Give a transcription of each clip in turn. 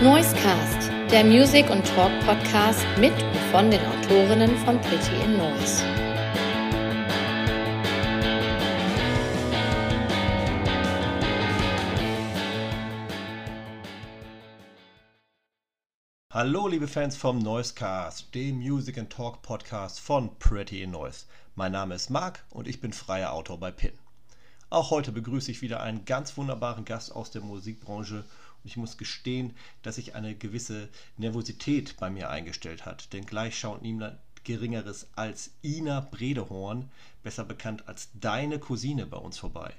Noisecast, der Music- und Talk-Podcast mit und von den Autorinnen von Pretty in Noise. Hallo liebe Fans vom Noisecast, dem Music and Talk Podcast von Pretty in Noise. Mein Name ist Marc und ich bin freier Autor bei PIN. Auch heute begrüße ich wieder einen ganz wunderbaren Gast aus der Musikbranche und ich muss gestehen, dass sich eine gewisse Nervosität bei mir eingestellt hat, denn gleich schaut niemand Geringeres als Ina Bredehorn, besser bekannt als deine Cousine, bei uns vorbei.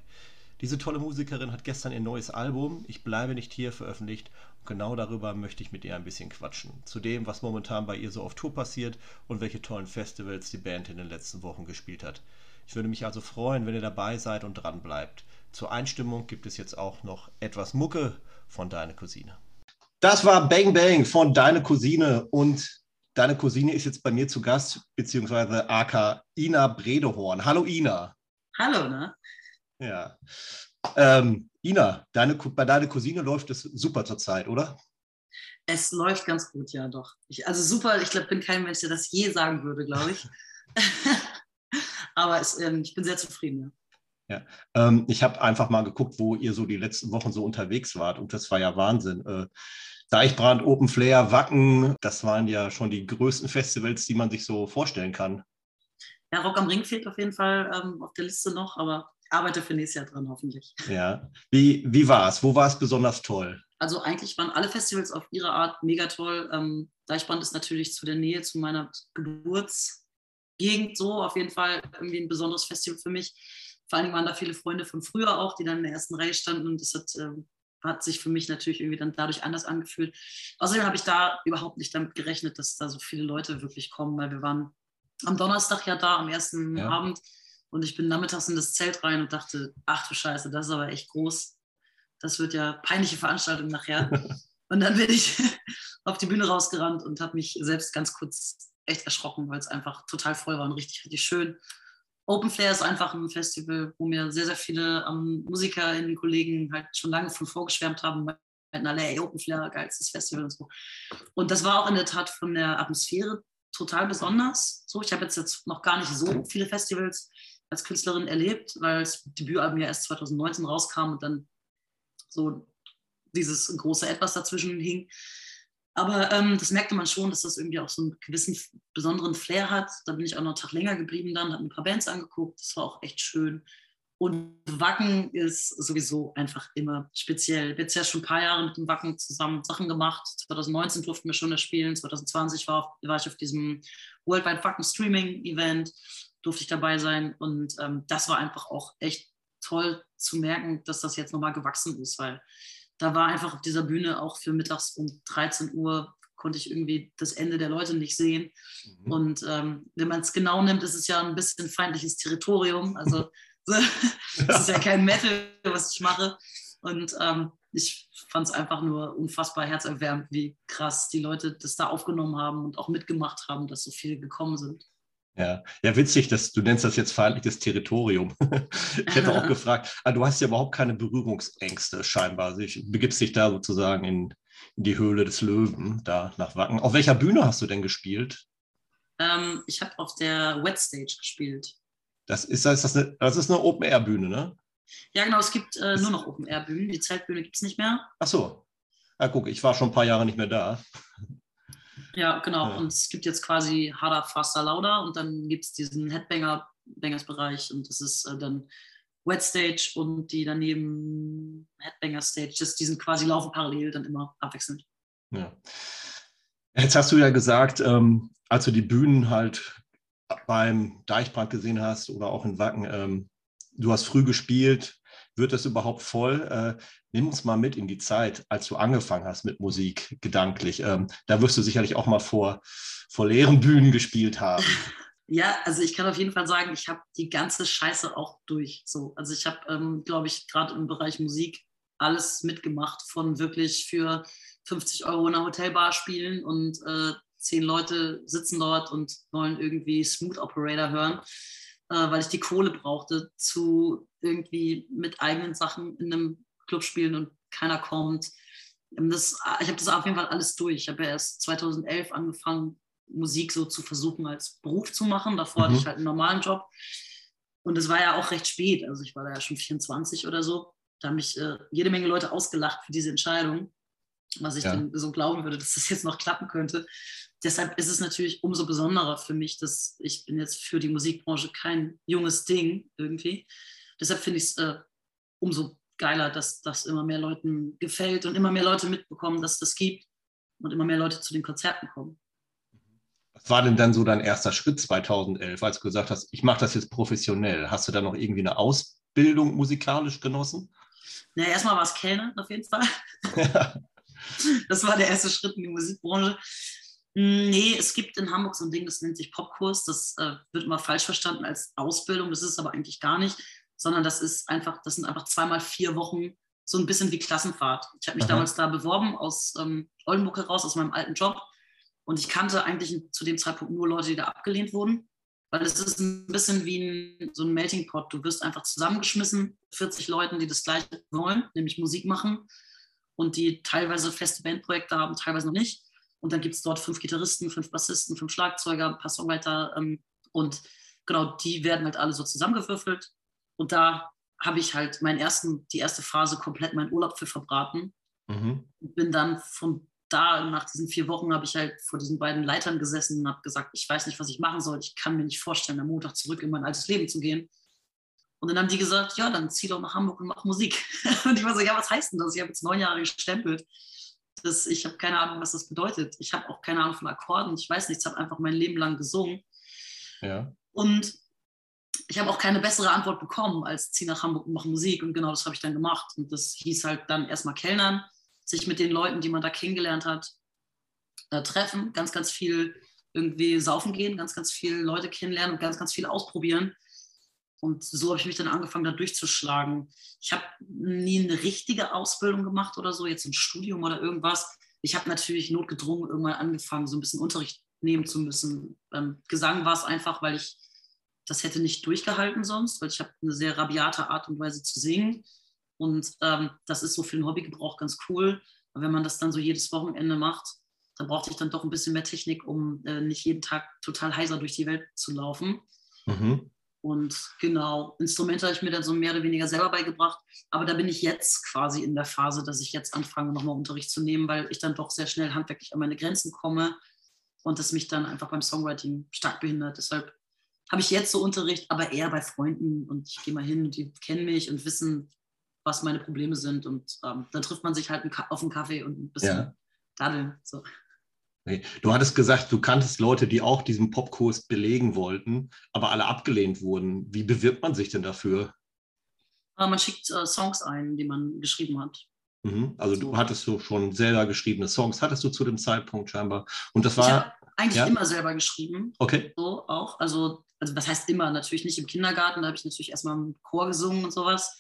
Diese tolle Musikerin hat gestern ihr neues Album Ich bleibe nicht hier veröffentlicht und genau darüber möchte ich mit ihr ein bisschen quatschen. Zu dem, was momentan bei ihr so auf Tour passiert und welche tollen Festivals die Band in den letzten Wochen gespielt hat. Ich würde mich also freuen, wenn ihr dabei seid und dran bleibt. Zur Einstimmung gibt es jetzt auch noch etwas Mucke von Deine Cousine. Das war Bang Bang von Deine Cousine und Deine Cousine ist jetzt bei mir zu Gast, beziehungsweise AK Ina Bredehorn. Hallo Ina. Hallo, ne? Ja. Ähm, Ina, deine, bei deiner Cousine läuft es super zurzeit, oder? Es läuft ganz gut, ja, doch. Ich, also super, ich glaube, bin kein Mensch, der das je sagen würde, glaube ich. Aber es, ähm, ich bin sehr zufrieden, ja. Ja, ähm, ich habe einfach mal geguckt, wo ihr so die letzten Wochen so unterwegs wart und das war ja Wahnsinn. Äh, Deichbrand, Open Flair, Wacken, das waren ja schon die größten Festivals, die man sich so vorstellen kann. Ja, Rock am Ring fehlt auf jeden Fall ähm, auf der Liste noch, aber arbeite für nächstes Jahr dran, hoffentlich. Ja, wie, wie war es? Wo war es besonders toll? Also eigentlich waren alle Festivals auf ihre Art mega toll. Ähm, Deichbrand ist natürlich zu der Nähe zu meiner Geburtsgegend so auf jeden Fall irgendwie ein besonderes Festival für mich vor allem waren da viele Freunde von früher auch, die dann in der ersten Reihe standen und das hat, äh, hat sich für mich natürlich irgendwie dann dadurch anders angefühlt. Außerdem habe ich da überhaupt nicht damit gerechnet, dass da so viele Leute wirklich kommen, weil wir waren am Donnerstag ja da, am ersten ja. Abend und ich bin nachmittags in das Zelt rein und dachte, ach du Scheiße, das ist aber echt groß. Das wird ja peinliche Veranstaltung nachher. und dann bin ich auf die Bühne rausgerannt und habe mich selbst ganz kurz echt erschrocken, weil es einfach total voll war und richtig, richtig schön. Open Flair ist einfach ein Festival, wo mir sehr, sehr viele ähm, MusikerInnen, Kollegen halt schon lange von vorgeschwärmt haben. Meinten alle, ey, Open Flair, geilstes Festival und so. Und das war auch in der Tat von der Atmosphäre total besonders. So, ich habe jetzt, jetzt noch gar nicht so viele Festivals als Künstlerin erlebt, weil das Debütalbum ja erst 2019 rauskam und dann so dieses große Etwas dazwischen hing. Aber ähm, das merkte man schon, dass das irgendwie auch so einen gewissen besonderen Flair hat. Da bin ich auch noch einen Tag länger geblieben dann, habe ein paar Bands angeguckt. Das war auch echt schön. Und Wacken ist sowieso einfach immer speziell. Jetzt ja schon ein paar Jahre mit dem Wacken zusammen Sachen gemacht. 2019 durften wir schon das spielen. 2020 war, auf, war ich auf diesem Worldwide Wacken Streaming Event, durfte ich dabei sein. Und ähm, das war einfach auch echt toll zu merken, dass das jetzt nochmal gewachsen ist, weil da war einfach auf dieser Bühne auch für mittags um 13 Uhr konnte ich irgendwie das Ende der Leute nicht sehen. Mhm. Und ähm, wenn man es genau nimmt, ist es ja ein bisschen feindliches Territorium. Also es ist ja kein Metal, was ich mache. Und ähm, ich fand es einfach nur unfassbar herzerwärmend, wie krass die Leute das da aufgenommen haben und auch mitgemacht haben, dass so viele gekommen sind. Ja, ja, witzig, dass du nennst das jetzt feindliches Territorium. ich hätte auch gefragt, ah, du hast ja überhaupt keine Berührungsängste scheinbar. Also ich begibst dich da sozusagen in, in, die Höhle des Löwen, da nach Wacken. Auf welcher Bühne hast du denn gespielt? Ähm, ich habe auf der Wet Stage gespielt. Das ist, das, ist eine, das ist eine Open-Air-Bühne, ne? Ja, genau, es gibt äh, nur noch Open-Air-Bühnen. Die Zeltbühne gibt es nicht mehr. Ach so. Ah, guck, ich war schon ein paar Jahre nicht mehr da. Ja, genau. Ja. Und es gibt jetzt quasi harder, faster, lauter und dann gibt es diesen Headbanger-Bereich und das ist äh, dann Wet Stage und die daneben Headbanger Stage. Das, die sind quasi laufen parallel dann immer abwechselnd. Ja. Jetzt hast du ja gesagt, ähm, als du die Bühnen halt beim Deichbrand gesehen hast oder auch in Wacken, ähm, du hast früh gespielt, wird das überhaupt voll? Äh, nimm uns mal mit in die Zeit, als du angefangen hast mit Musik, gedanklich. Ähm, da wirst du sicherlich auch mal vor, vor leeren Bühnen gespielt haben. Ja, also ich kann auf jeden Fall sagen, ich habe die ganze Scheiße auch durch. So, also ich habe, ähm, glaube ich, gerade im Bereich Musik alles mitgemacht, von wirklich für 50 Euro in einer Hotelbar spielen und äh, zehn Leute sitzen dort und wollen irgendwie Smooth Operator hören weil ich die Kohle brauchte, zu irgendwie mit eigenen Sachen in einem Club spielen und keiner kommt. das, ich habe das auf jeden Fall alles durch. Ich habe ja erst 2011 angefangen, Musik so zu versuchen als Beruf zu machen. Davor mhm. hatte ich halt einen normalen Job. Und es war ja auch recht spät. Also ich war da ja schon 24 oder so. Da haben mich äh, jede Menge Leute ausgelacht für diese Entscheidung, was ich ja. dann so glauben würde, dass das jetzt noch klappen könnte. Deshalb ist es natürlich umso besonderer für mich, dass ich bin jetzt für die Musikbranche kein junges Ding irgendwie. Deshalb finde ich es äh, umso geiler, dass das immer mehr Leuten gefällt und immer mehr Leute mitbekommen, dass es das gibt und immer mehr Leute zu den Konzerten kommen. Was war denn dann so dein erster Schritt 2011, als du gesagt hast, ich mache das jetzt professionell? Hast du da noch irgendwie eine Ausbildung musikalisch genossen? Na, erstmal war es Kellner auf jeden Fall. das war der erste Schritt in die Musikbranche. Nee, es gibt in Hamburg so ein Ding, das nennt sich Popkurs. Das äh, wird immer falsch verstanden als Ausbildung. Das ist es aber eigentlich gar nicht, sondern das ist einfach, das sind einfach zweimal vier Wochen so ein bisschen wie Klassenfahrt. Ich habe mich Aha. damals da beworben aus ähm, Oldenburg heraus, aus meinem alten Job. Und ich kannte eigentlich zu dem Zeitpunkt nur Leute, die da abgelehnt wurden, weil es ist ein bisschen wie ein, so ein Melting Pot. Du wirst einfach zusammengeschmissen, 40 Leuten, die das Gleiche wollen, nämlich Musik machen und die teilweise feste Bandprojekte haben, teilweise noch nicht. Und dann gibt es dort fünf Gitarristen, fünf Bassisten, fünf Schlagzeuger, ein paar Songwriter ähm, und genau, die werden halt alle so zusammengewürfelt. Und da habe ich halt meinen ersten, die erste Phase komplett meinen Urlaub für verbraten. Mhm. Bin dann von da nach diesen vier Wochen habe ich halt vor diesen beiden Leitern gesessen und habe gesagt, ich weiß nicht, was ich machen soll. Ich kann mir nicht vorstellen, am Montag zurück in mein altes Leben zu gehen. Und dann haben die gesagt, ja, dann zieh doch nach Hamburg und mach Musik. Und ich war so, ja, was heißt denn das? Ich habe jetzt neun Jahre gestempelt. Das, ich habe keine Ahnung, was das bedeutet. Ich habe auch keine Ahnung von Akkorden. Ich weiß nichts, habe einfach mein Leben lang gesungen. Ja. Und ich habe auch keine bessere Antwort bekommen als zieh nach Hamburg und mach Musik. Und genau das habe ich dann gemacht. Und das hieß halt dann erstmal Kellnern sich mit den Leuten, die man da kennengelernt hat, äh, treffen, ganz, ganz viel irgendwie saufen gehen, ganz, ganz viele Leute kennenlernen und ganz, ganz viel ausprobieren. Und so habe ich mich dann angefangen, da durchzuschlagen. Ich habe nie eine richtige Ausbildung gemacht oder so, jetzt ein Studium oder irgendwas. Ich habe natürlich notgedrungen irgendwann angefangen, so ein bisschen Unterricht nehmen zu müssen. Ähm, Gesang war es einfach, weil ich das hätte nicht durchgehalten sonst, weil ich habe eine sehr rabiate Art und Weise zu singen. Und ähm, das ist so für den Hobbygebrauch ganz cool. Aber wenn man das dann so jedes Wochenende macht, dann brauchte ich dann doch ein bisschen mehr Technik, um äh, nicht jeden Tag total heiser durch die Welt zu laufen. Mhm. Und genau, Instrumente habe ich mir dann so mehr oder weniger selber beigebracht. Aber da bin ich jetzt quasi in der Phase, dass ich jetzt anfange, nochmal Unterricht zu nehmen, weil ich dann doch sehr schnell handwerklich an meine Grenzen komme und das mich dann einfach beim Songwriting stark behindert. Deshalb habe ich jetzt so Unterricht, aber eher bei Freunden und ich gehe mal hin und die kennen mich und wissen, was meine Probleme sind. Und ähm, dann trifft man sich halt auf einen Kaffee und ein bisschen ja. daddeln. So. Okay. Du hattest gesagt, du kanntest Leute, die auch diesen Popkurs belegen wollten, aber alle abgelehnt wurden. Wie bewirbt man sich denn dafür? Äh, man schickt äh, Songs ein, die man geschrieben hat. Mhm. Also so. du hattest du schon selber geschriebene Songs, hattest du zu dem Zeitpunkt scheinbar. Und das war. eigentlich ja? immer selber geschrieben. Okay. So auch. Also, also was heißt immer? Natürlich nicht im Kindergarten, da habe ich natürlich erstmal im Chor gesungen und sowas.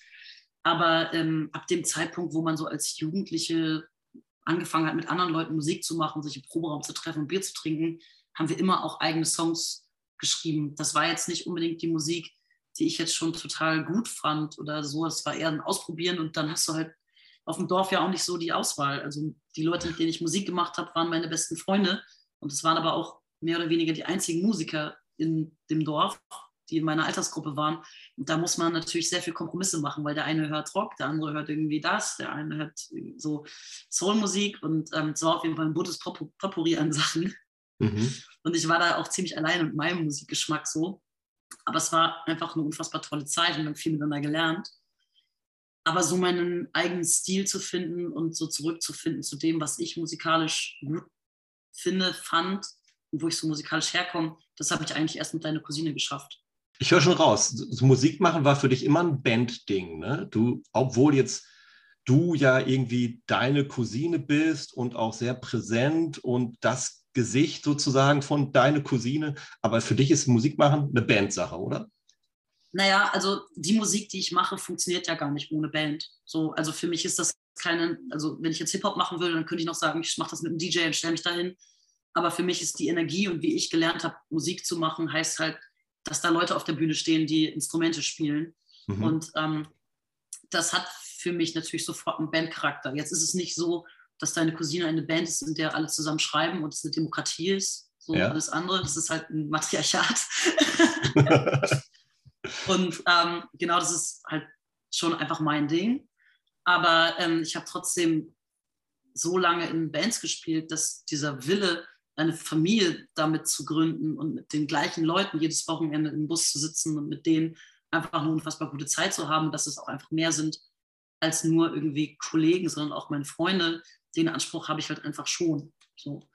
Aber ähm, ab dem Zeitpunkt, wo man so als Jugendliche angefangen hat, mit anderen Leuten Musik zu machen, sich im Proberaum zu treffen und Bier zu trinken, haben wir immer auch eigene Songs geschrieben. Das war jetzt nicht unbedingt die Musik, die ich jetzt schon total gut fand oder so. Das war eher ein Ausprobieren und dann hast du halt auf dem Dorf ja auch nicht so die Auswahl. Also die Leute, mit denen ich Musik gemacht habe, waren meine besten Freunde und es waren aber auch mehr oder weniger die einzigen Musiker in dem Dorf die in meiner Altersgruppe waren. Und da muss man natürlich sehr viel Kompromisse machen, weil der eine hört Rock, der andere hört irgendwie das, der eine hört so Soulmusik und ähm, es war auf jeden Fall ein buntes Potpourri an Sachen. Mhm. Und ich war da auch ziemlich allein mit meinem Musikgeschmack so. Aber es war einfach eine unfassbar tolle Zeit und wir haben viel miteinander gelernt. Aber so meinen eigenen Stil zu finden und so zurückzufinden zu dem, was ich musikalisch gut finde, fand und wo ich so musikalisch herkomme, das habe ich eigentlich erst mit deiner Cousine geschafft. Ich höre schon raus, so Musik machen war für dich immer ein Band-Ding. Ne? Du, obwohl jetzt du ja irgendwie deine Cousine bist und auch sehr präsent und das Gesicht sozusagen von deiner Cousine, aber für dich ist Musik machen eine Bandsache, oder? Naja, also die Musik, die ich mache, funktioniert ja gar nicht ohne Band. So, also für mich ist das keine, also wenn ich jetzt Hip-Hop machen würde, dann könnte ich noch sagen, ich mache das mit einem DJ und stelle mich dahin. Aber für mich ist die Energie und wie ich gelernt habe, Musik zu machen, heißt halt, dass da Leute auf der Bühne stehen, die Instrumente spielen. Mhm. Und ähm, das hat für mich natürlich sofort einen Bandcharakter. Jetzt ist es nicht so, dass deine Cousine eine Band ist, in der alle zusammen schreiben und es eine Demokratie ist. So ja. alles andere, das ist halt ein Matriarchat. und ähm, genau das ist halt schon einfach mein Ding. Aber ähm, ich habe trotzdem so lange in Bands gespielt, dass dieser Wille, eine Familie damit zu gründen und mit den gleichen Leuten jedes Wochenende im Bus zu sitzen und mit denen einfach eine unfassbar gute Zeit zu haben, dass es auch einfach mehr sind als nur irgendwie Kollegen, sondern auch meine Freunde. Den Anspruch habe ich halt einfach schon. So.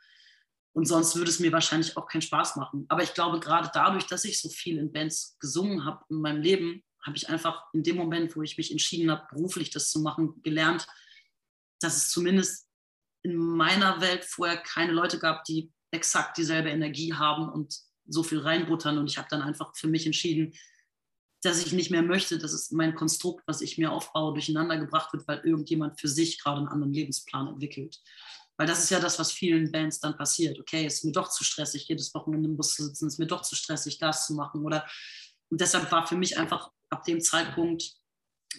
Und sonst würde es mir wahrscheinlich auch keinen Spaß machen. Aber ich glaube, gerade dadurch, dass ich so viel in Bands gesungen habe in meinem Leben, habe ich einfach in dem Moment, wo ich mich entschieden habe, beruflich das zu machen, gelernt, dass es zumindest in meiner Welt vorher keine Leute gab, die exakt dieselbe Energie haben und so viel reinbuttern. Und ich habe dann einfach für mich entschieden, dass ich nicht mehr möchte, dass mein Konstrukt, was ich mir aufbaue, durcheinander gebracht wird, weil irgendjemand für sich gerade einen anderen Lebensplan entwickelt. Weil das ist ja das, was vielen Bands dann passiert. Okay, es ist mir doch zu stressig, jedes Wochenende im Bus zu sitzen, es ist mir doch zu stressig, das zu machen. Oder und deshalb war für mich einfach ab dem Zeitpunkt,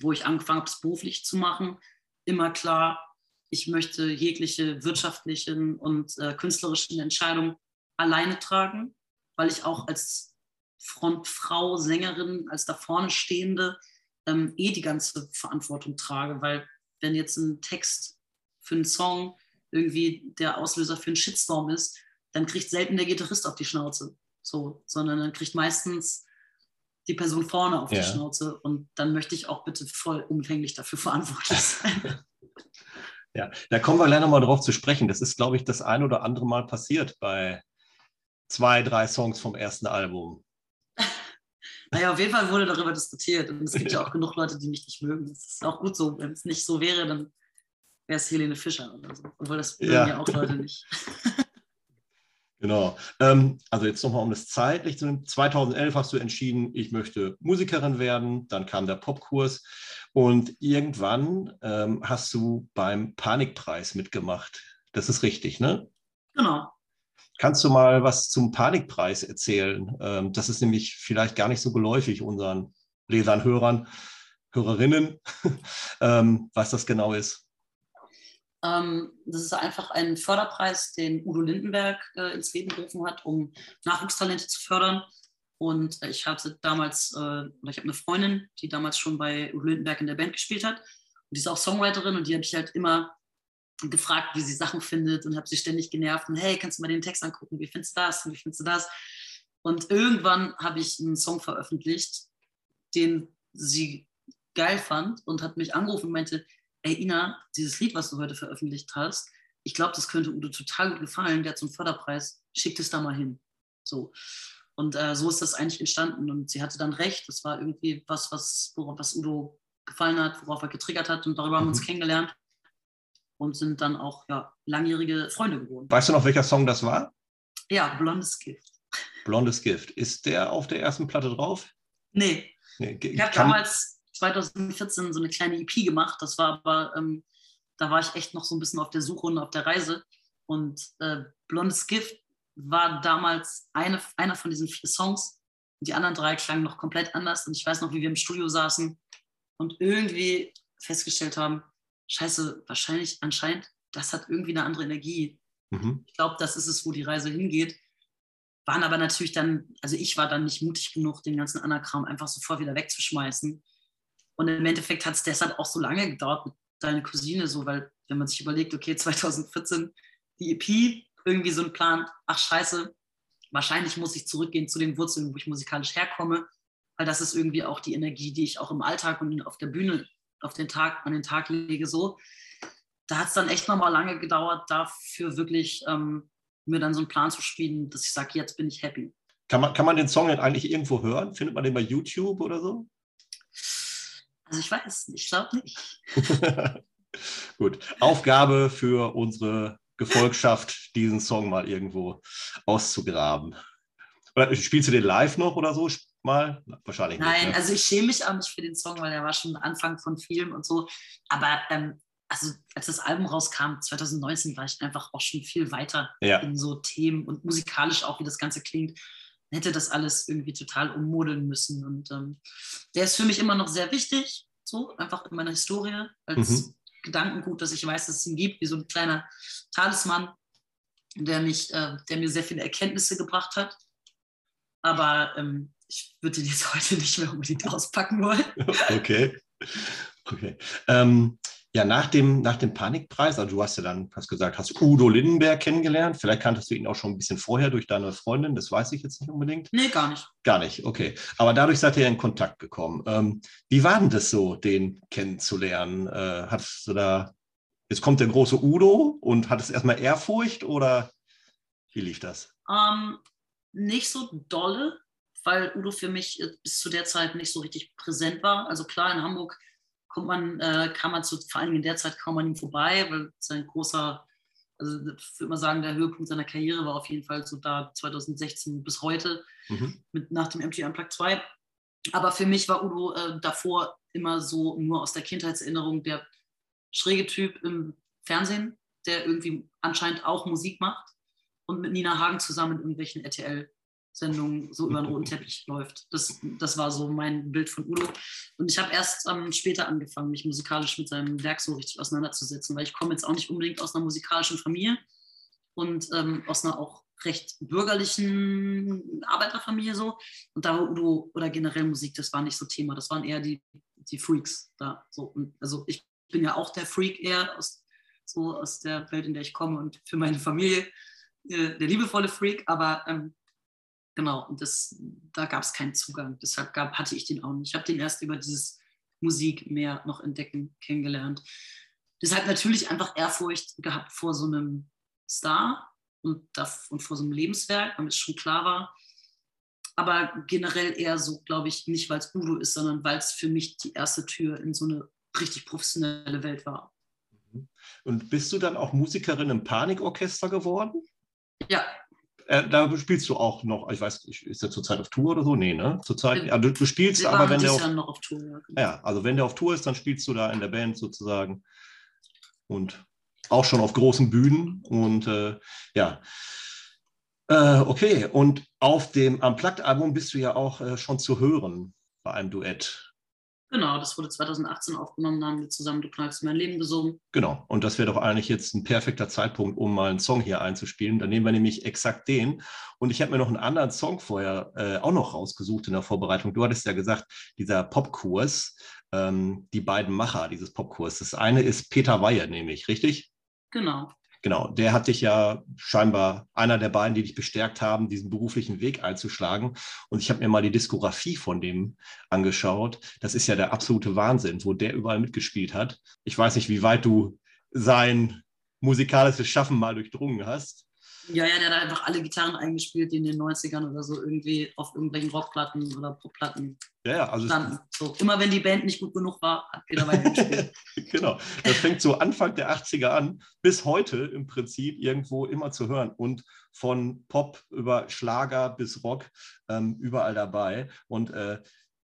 wo ich angefangen habe, es beruflich zu machen, immer klar, ich möchte jegliche wirtschaftlichen und äh, künstlerischen Entscheidungen alleine tragen, weil ich auch als Frontfrau, Sängerin, als da vorne Stehende ähm, eh die ganze Verantwortung trage, weil wenn jetzt ein Text für einen Song irgendwie der Auslöser für einen Shitstorm ist, dann kriegt selten der Gitarrist auf die Schnauze, so, sondern dann kriegt meistens die Person vorne auf ja. die Schnauze und dann möchte ich auch bitte vollumfänglich dafür verantwortlich sein. Ja, da kommen wir gleich nochmal drauf zu sprechen. Das ist, glaube ich, das ein oder andere Mal passiert bei zwei, drei Songs vom ersten Album. Naja, auf jeden Fall wurde darüber diskutiert. Und es gibt ja auch genug Leute, die mich nicht mögen. Das ist auch gut so. Wenn es nicht so wäre, dann wäre es Helene Fischer oder so. Obwohl das mögen ja. ja auch Leute nicht. Genau. Ähm, also jetzt nochmal um das zeitlich zu nehmen. 2011 hast du entschieden, ich möchte Musikerin werden. Dann kam der Popkurs. Und irgendwann ähm, hast du beim Panikpreis mitgemacht. Das ist richtig, ne? Genau. Kannst du mal was zum Panikpreis erzählen? Ähm, das ist nämlich vielleicht gar nicht so geläufig unseren Lesern, Hörern, Hörerinnen, ähm, was das genau ist. Ähm, das ist einfach ein Förderpreis, den Udo Lindenberg äh, ins Leben gerufen hat, um Nachwuchstalente zu fördern. Und ich hatte damals, äh, oder ich habe eine Freundin, die damals schon bei Udo Lindenberg in der Band gespielt hat. Und die ist auch Songwriterin und die habe ich halt immer gefragt, wie sie Sachen findet und habe sie ständig genervt und hey, kannst du mal den Text angucken, wie findest du das und wie findest du das? Und irgendwann habe ich einen Song veröffentlicht, den sie geil fand und hat mich angerufen und meinte, ey Ina, dieses Lied, was du heute veröffentlicht hast, ich glaube, das könnte Udo total gut gefallen, der hat so einen Förderpreis, schickt es da mal hin. So. Und äh, so ist das eigentlich entstanden. Und sie hatte dann recht. Das war irgendwie was, was, worauf was Udo gefallen hat, worauf er getriggert hat. Und darüber haben wir uns mhm. kennengelernt und sind dann auch ja, langjährige Freunde geworden. Weißt du noch, welcher Song das war? Ja, Blondes Gift. Blondes Gift. Ist der auf der ersten Platte drauf? Nee. nee ich habe damals 2014 so eine kleine EP gemacht. Das war aber, ähm, da war ich echt noch so ein bisschen auf der Suche und auf der Reise. Und äh, Blondes Gift war damals eine, einer von diesen vier Songs. Die anderen drei klangen noch komplett anders. Und ich weiß noch, wie wir im Studio saßen und irgendwie festgestellt haben, scheiße, wahrscheinlich anscheinend, das hat irgendwie eine andere Energie. Mhm. Ich glaube, das ist es, wo die Reise hingeht. Waren aber natürlich dann, also ich war dann nicht mutig genug, den ganzen Anakram einfach sofort wieder wegzuschmeißen. Und im Endeffekt hat es deshalb auch so lange gedauert mit deiner Cousine, so, weil wenn man sich überlegt, okay, 2014 die EP, irgendwie so ein Plan, ach scheiße, wahrscheinlich muss ich zurückgehen zu den Wurzeln, wo ich musikalisch herkomme, weil das ist irgendwie auch die Energie, die ich auch im Alltag und auf der Bühne auf den Tag, an den Tag lege, so. Da hat es dann echt nochmal lange gedauert, dafür wirklich ähm, mir dann so einen Plan zu spielen, dass ich sage, jetzt bin ich happy. Kann man, kann man den Song denn eigentlich irgendwo hören? Findet man den bei YouTube oder so? Also ich weiß, ich glaube nicht. Gut, Aufgabe für unsere Gefolgschaft, diesen Song mal irgendwo auszugraben. Oder spielst du den live noch oder so? mal? Wahrscheinlich Nein, nicht. Ne? also ich schäme mich auch nicht für den Song, weil der war schon Anfang von Film und so. Aber ähm, also als das Album rauskam, 2019, war ich einfach auch schon viel weiter ja. in so Themen und musikalisch auch, wie das Ganze klingt. Hätte das alles irgendwie total ummodeln müssen. Und ähm, der ist für mich immer noch sehr wichtig, so einfach in meiner Historie als mhm. Gedankengut, dass ich weiß, dass es ihn gibt, wie so ein kleiner Talisman, der, mich, äh, der mir sehr viele Erkenntnisse gebracht hat. Aber ähm, ich würde ihn jetzt heute nicht mehr unbedingt auspacken wollen. Okay. Okay. Ähm, ja, nach dem, nach dem Panikpreis, also du hast ja dann, hast gesagt, hast Udo Lindenberg kennengelernt. Vielleicht kanntest du ihn auch schon ein bisschen vorher durch deine Freundin, das weiß ich jetzt nicht unbedingt. Nee, gar nicht. Gar nicht, okay. Aber dadurch seid ihr in Kontakt gekommen. Ähm, wie war denn das so, den kennenzulernen? Äh, hattest du da, jetzt kommt der große Udo und hattest erstmal Ehrfurcht oder wie lief das? Ähm, nicht so dolle, weil Udo für mich äh, bis zu der Zeit nicht so richtig präsent war. Also klar, in Hamburg kommt man, äh, kann man zu, vor allem in der Zeit kaum an ihm vorbei, weil sein großer, also ich würde mal sagen, der Höhepunkt seiner Karriere war auf jeden Fall so da 2016 bis heute, mhm. mit, nach dem MTV Unplugged 2. Aber für mich war Udo äh, davor immer so nur aus der Kindheitserinnerung der schräge Typ im Fernsehen, der irgendwie anscheinend auch Musik macht und mit Nina Hagen zusammen in irgendwelchen RTL Sendung so über den roten Teppich läuft. Das, das war so mein Bild von Udo. Und ich habe erst ähm, später angefangen, mich musikalisch mit seinem Werk so richtig auseinanderzusetzen, weil ich komme jetzt auch nicht unbedingt aus einer musikalischen Familie und ähm, aus einer auch recht bürgerlichen Arbeiterfamilie so. Und da war Udo oder generell Musik, das war nicht so Thema. Das waren eher die, die Freaks da. So. Und also ich bin ja auch der Freak eher aus, so aus der Welt, in der ich komme und für meine Familie äh, der liebevolle Freak, aber ähm, Genau, und das, da gab es keinen Zugang. Deshalb gab, hatte ich den auch nicht. Ich habe den erst über dieses Musik mehr noch entdecken kennengelernt. Deshalb natürlich einfach Ehrfurcht gehabt vor so einem Star und, das, und vor so einem Lebenswerk, weil es schon klar war. Aber generell eher so, glaube ich, nicht weil es Udo ist, sondern weil es für mich die erste Tür in so eine richtig professionelle Welt war. Mhm. Und bist du dann auch Musikerin im Panikorchester geworden? Ja, äh, da spielst du auch noch, ich weiß, ist der zurzeit auf Tour oder so? Nee, ne? Zurzeit, ja, du, du spielst Wir aber, wenn der auf, noch auf Tour, ja. Genau. ja, also wenn der auf Tour ist, dann spielst du da in der Band sozusagen und auch schon auf großen Bühnen und äh, ja. Äh, okay, und auf dem Unplugged-Album bist du ja auch äh, schon zu hören bei einem Duett. Genau, das wurde 2018 aufgenommen, da haben wir zusammen Du knallst mein Leben gesungen. Genau, und das wäre doch eigentlich jetzt ein perfekter Zeitpunkt, um mal einen Song hier einzuspielen. Dann nehmen wir nämlich exakt den. Und ich habe mir noch einen anderen Song vorher äh, auch noch rausgesucht in der Vorbereitung. Du hattest ja gesagt, dieser Popkurs, ähm, die beiden Macher dieses Popkurs. Das eine ist Peter Weihe, nämlich, richtig? Genau. Genau, der hat dich ja scheinbar einer der beiden, die dich bestärkt haben, diesen beruflichen Weg einzuschlagen. Und ich habe mir mal die Diskografie von dem angeschaut. Das ist ja der absolute Wahnsinn, wo der überall mitgespielt hat. Ich weiß nicht, wie weit du sein musikalisches Schaffen mal durchdrungen hast. Ja, ja, der hat einfach alle Gitarren eingespielt, die in den 90ern oder so irgendwie auf irgendwelchen Rockplatten oder Popplatten ja, ja, also standen. So, immer wenn die Band nicht gut genug war, hat Peter Weiner gespielt. genau, das fängt so Anfang der 80er an, bis heute im Prinzip irgendwo immer zu hören und von Pop über Schlager bis Rock ähm, überall dabei. Und äh,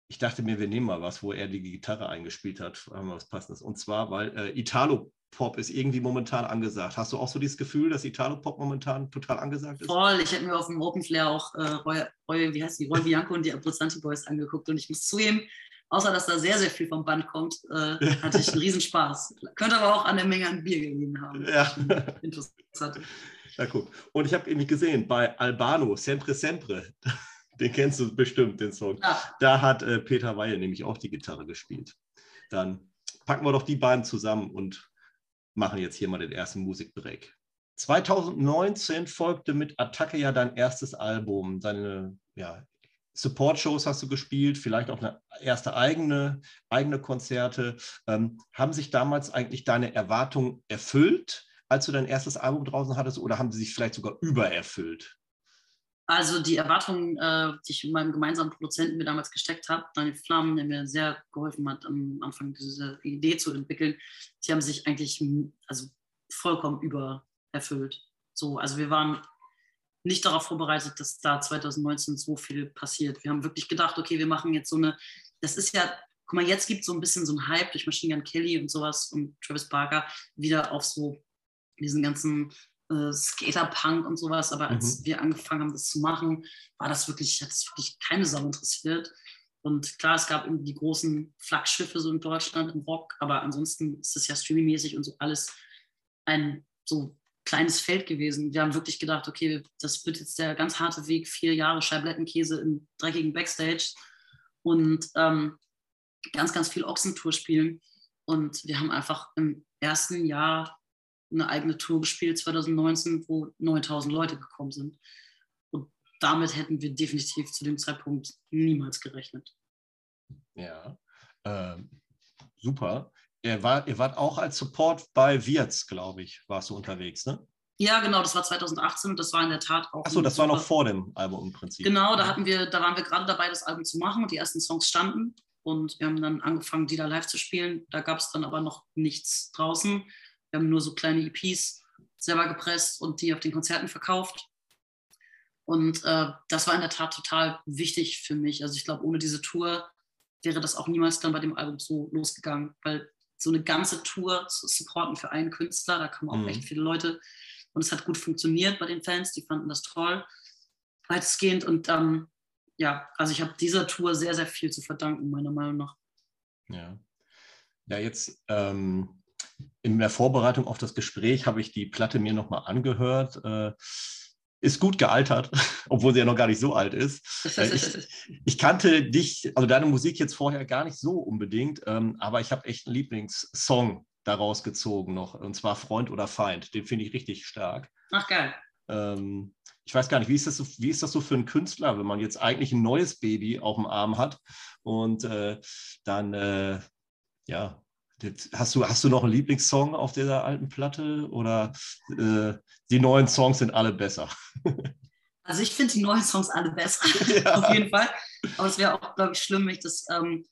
ich dachte mir, wir nehmen mal was, wo er die Gitarre eingespielt hat, haben wir was Passendes. Und zwar, weil äh, Italo Pop ist irgendwie momentan angesagt. Hast du auch so dieses Gefühl, dass Italo-Pop momentan total angesagt ist? Voll. Ich hätte mir auf dem Open Flair auch äh, Roy, Roy, wie heißt die, Roy Bianco und die Abruzzanti Boys angeguckt und ich muss zugeben, außer dass da sehr, sehr viel vom Band kommt, äh, hatte ich einen Riesenspaß. Könnte aber auch an der Menge an Bier gelegen haben. Ja. Interessant. Ja, guck. Und ich habe nämlich gesehen, bei Albano, Sempre Sempre, den kennst du bestimmt, den Song. Ja. Da hat äh, Peter Weihe nämlich auch die Gitarre gespielt. Dann packen wir doch die beiden zusammen und machen jetzt hier mal den ersten Musikbreak. 2019 folgte mit Attacke ja dein erstes Album, deine ja, Support-Shows hast du gespielt, vielleicht auch eine erste eigene, eigene Konzerte. Ähm, haben sich damals eigentlich deine Erwartungen erfüllt, als du dein erstes Album draußen hattest, oder haben sie sich vielleicht sogar übererfüllt? Also die Erwartungen, äh, die ich meinem gemeinsamen Produzenten mir damals gesteckt habe, Daniel Flammen, der mir sehr geholfen hat, am Anfang diese Idee zu entwickeln, die haben sich eigentlich also vollkommen übererfüllt. So, also wir waren nicht darauf vorbereitet, dass da 2019 so viel passiert. Wir haben wirklich gedacht, okay, wir machen jetzt so eine, das ist ja, guck mal, jetzt gibt es so ein bisschen so einen Hype durch Machine Gun Kelly und sowas und Travis Barker wieder auf so diesen ganzen äh, Skaterpunk und sowas, aber als mhm. wir angefangen haben, das zu machen, war das wirklich, hat das wirklich keine Sau interessiert. Und klar, es gab irgendwie die großen Flaggschiffe so in Deutschland im Rock, aber ansonsten ist es ja streamingmäßig und so alles ein so kleines Feld gewesen. Wir haben wirklich gedacht, okay, das wird jetzt der ganz harte Weg, vier Jahre Scheiblettenkäse im dreckigen Backstage und ähm, ganz, ganz viel Ochsentour spielen. Und wir haben einfach im ersten Jahr eine eigene Tour gespielt, 2019, wo 9000 Leute gekommen sind. Und damit hätten wir definitiv zu dem Zeitpunkt niemals gerechnet. Ja, ähm, super. Ihr, war, ihr wart auch als Support bei Wirtz, glaube ich, warst du unterwegs, ne? Ja, genau, das war 2018 und das war in der Tat auch. Achso, das war noch vor dem Album im Prinzip. Genau, da hatten wir, da waren wir gerade dabei, das Album zu machen und die ersten Songs standen. Und wir haben dann angefangen, die da live zu spielen. Da gab es dann aber noch nichts draußen. Wir haben nur so kleine EPs selber gepresst und die auf den Konzerten verkauft. Und äh, das war in der Tat total wichtig für mich. Also ich glaube, ohne diese Tour wäre das auch niemals dann bei dem Album so losgegangen, weil so eine ganze Tour zu supporten für einen Künstler, da kamen auch mhm. echt viele Leute und es hat gut funktioniert bei den Fans, die fanden das toll, weitestgehend. Und ähm, ja, also ich habe dieser Tour sehr, sehr viel zu verdanken, meiner Meinung nach. Ja, ja jetzt ähm, in der Vorbereitung auf das Gespräch habe ich die Platte mir nochmal angehört. Äh, ist gut gealtert, obwohl sie ja noch gar nicht so alt ist. Äh, ich, ich, kannte dich, also deine Musik jetzt vorher gar nicht so unbedingt, ähm, aber ich habe echt einen Lieblingssong daraus gezogen noch, und zwar Freund oder Feind. Den finde ich richtig stark. Ach geil. Ähm, ich weiß gar nicht, wie ist, das so, wie ist das so für einen Künstler, wenn man jetzt eigentlich ein neues Baby auf dem Arm hat und äh, dann, äh, ja, hast du, hast du noch einen Lieblingssong auf dieser alten Platte oder äh, die neuen Songs sind alle besser? Also ich finde die neuen Songs alle besser, ja. auf jeden Fall. Aber es wäre auch, glaube ich, schlimm, wenn ich das ähm,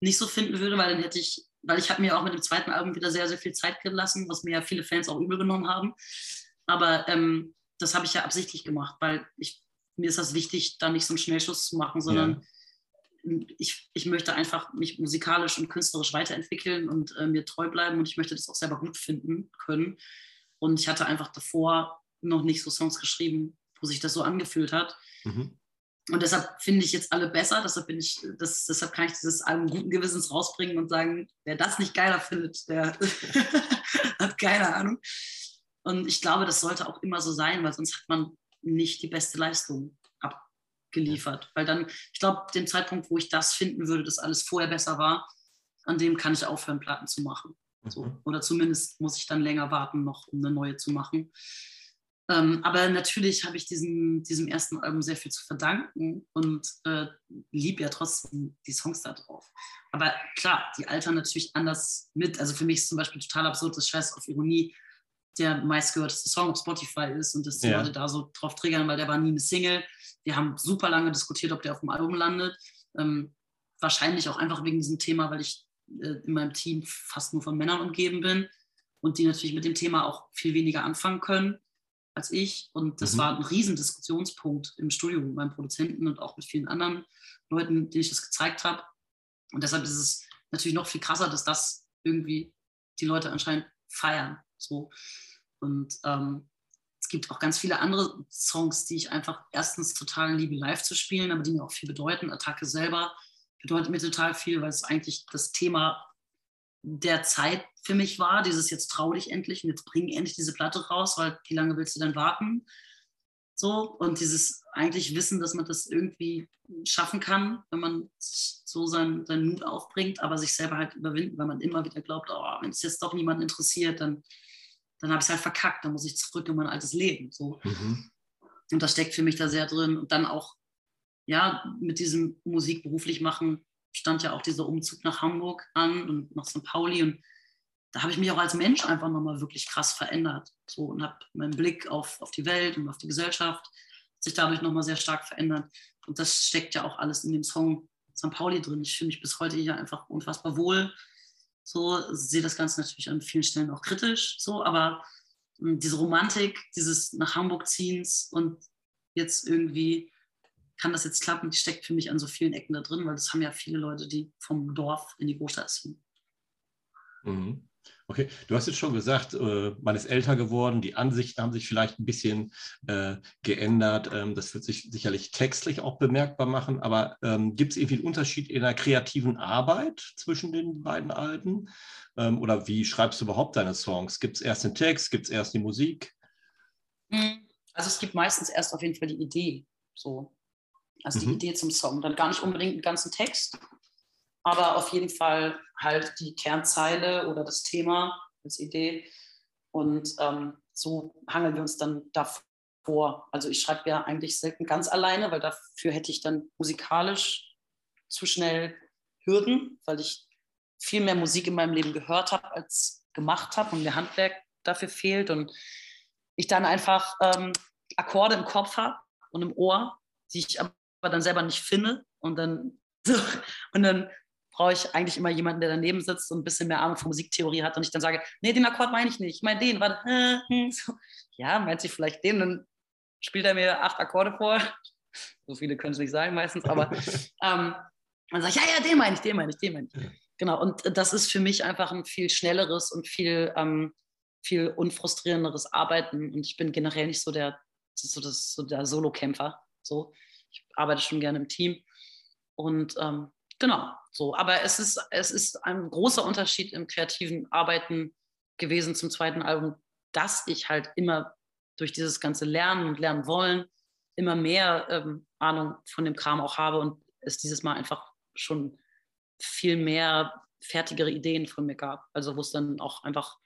nicht so finden würde, weil dann hätte ich weil ich habe mir auch mit dem zweiten Album wieder sehr, sehr viel Zeit gelassen, was mir ja viele Fans auch übel genommen haben. Aber ähm, das habe ich ja absichtlich gemacht, weil ich, mir ist das wichtig, da nicht so einen Schnellschuss zu machen, sondern ja. Ich, ich möchte einfach mich musikalisch und künstlerisch weiterentwickeln und äh, mir treu bleiben und ich möchte das auch selber gut finden können. Und ich hatte einfach davor noch nicht so Songs geschrieben, wo sich das so angefühlt hat. Mhm. Und deshalb finde ich jetzt alle besser. Deshalb, bin ich, das, deshalb kann ich dieses Album guten Gewissens rausbringen und sagen, wer das nicht geiler findet, der hat keine Ahnung. Und ich glaube, das sollte auch immer so sein, weil sonst hat man nicht die beste Leistung abgeliefert. Weil dann, ich glaube, dem Zeitpunkt, wo ich das finden würde, dass alles vorher besser war, an dem kann ich aufhören, Platten zu machen. So. Mhm. Oder zumindest muss ich dann länger warten, noch um eine neue zu machen. Ähm, aber natürlich habe ich diesem, diesem ersten Album sehr viel zu verdanken und äh, liebe ja trotzdem die Songs da drauf. Aber klar, die altern natürlich anders mit. Also für mich ist zum Beispiel total absurd, dass Scheiß auf Ironie der meistgehörteste Song auf Spotify ist und dass die ja. Leute da so drauf triggern, weil der war nie eine Single. Wir haben super lange diskutiert, ob der auf dem Album landet. Ähm, wahrscheinlich auch einfach wegen diesem Thema, weil ich äh, in meinem Team fast nur von Männern umgeben bin und die natürlich mit dem Thema auch viel weniger anfangen können als ich. Und das mhm. war ein Riesendiskussionspunkt im Studio mit meinem Produzenten und auch mit vielen anderen Leuten, denen ich das gezeigt habe. Und deshalb ist es natürlich noch viel krasser, dass das irgendwie die Leute anscheinend feiern. So. Und ähm, es gibt auch ganz viele andere Songs, die ich einfach erstens total liebe, live zu spielen, aber die mir auch viel bedeuten. Attacke selber bedeutet mir total viel, weil es eigentlich das Thema der Zeit für mich war, dieses jetzt trau dich endlich und jetzt bring endlich diese Platte raus, weil wie lange willst du denn warten? So, und dieses eigentlich Wissen, dass man das irgendwie schaffen kann, wenn man so seinen, seinen Mut aufbringt, aber sich selber halt überwinden, weil man immer wieder glaubt, oh, wenn es jetzt doch niemanden interessiert, dann, dann habe ich es halt verkackt, dann muss ich zurück in mein altes Leben. So. Mhm. Und das steckt für mich da sehr drin. Und dann auch, ja, mit diesem Musik beruflich machen, stand ja auch dieser Umzug nach Hamburg an und nach St. Pauli. Und da habe ich mich auch als Mensch einfach nochmal wirklich krass verändert. So und habe meinen Blick auf, auf die Welt und auf die Gesellschaft sich dadurch nochmal sehr stark verändert. Und das steckt ja auch alles in dem Song St. Pauli drin. Ich fühle mich bis heute hier einfach unfassbar wohl. So sehe das Ganze natürlich an vielen Stellen auch kritisch, so, aber hm, diese Romantik, dieses nach Hamburg ziehens und jetzt irgendwie kann das jetzt klappen, die steckt für mich an so vielen Ecken da drin, weil das haben ja viele Leute, die vom Dorf in die Großstadt ziehen. Mhm. Okay, du hast jetzt schon gesagt, äh, man ist älter geworden, die Ansichten haben sich vielleicht ein bisschen äh, geändert. Ähm, das wird sich sicherlich textlich auch bemerkbar machen, aber ähm, gibt es irgendwie einen Unterschied in der kreativen Arbeit zwischen den beiden Alben? Ähm, oder wie schreibst du überhaupt deine Songs? Gibt es erst den Text, gibt es erst die Musik? Hm, also es gibt meistens erst auf jeden Fall die Idee, so. Also die mhm. Idee zum Song. Dann gar nicht unbedingt einen ganzen Text, aber auf jeden Fall halt die Kernzeile oder das Thema als Idee. Und ähm, so hangeln wir uns dann davor. Also ich schreibe ja eigentlich selten ganz alleine, weil dafür hätte ich dann musikalisch zu schnell Hürden, weil ich viel mehr Musik in meinem Leben gehört habe als gemacht habe und mir Handwerk dafür fehlt und ich dann einfach ähm, Akkorde im Kopf habe und im Ohr, die ich aber dann selber nicht finde und dann so, und dann brauche ich eigentlich immer jemanden, der daneben sitzt und ein bisschen mehr Ahnung von Musiktheorie hat und ich dann sage, nee, den Akkord meine ich nicht, ich meine den, warte, hm, so. ja, meint sie vielleicht den, dann spielt er mir acht Akkorde vor, so viele können es nicht sein meistens, aber ähm, dann sage ich, ja, ja, den meine ich, den meine ich, den meine ich. Genau, und das ist für mich einfach ein viel schnelleres und viel, ähm, viel unfrustrierenderes Arbeiten und ich bin generell nicht so der, so das, so der Solo-Kämpfer, so. Ich arbeite schon gerne im Team und ähm, Genau, so. Aber es ist, es ist ein großer Unterschied im kreativen Arbeiten gewesen zum zweiten Album, dass ich halt immer durch dieses ganze Lernen und Lernen wollen immer mehr ähm, Ahnung von dem Kram auch habe und es dieses Mal einfach schon viel mehr fertigere Ideen von mir gab. Also wo es dann auch einfach,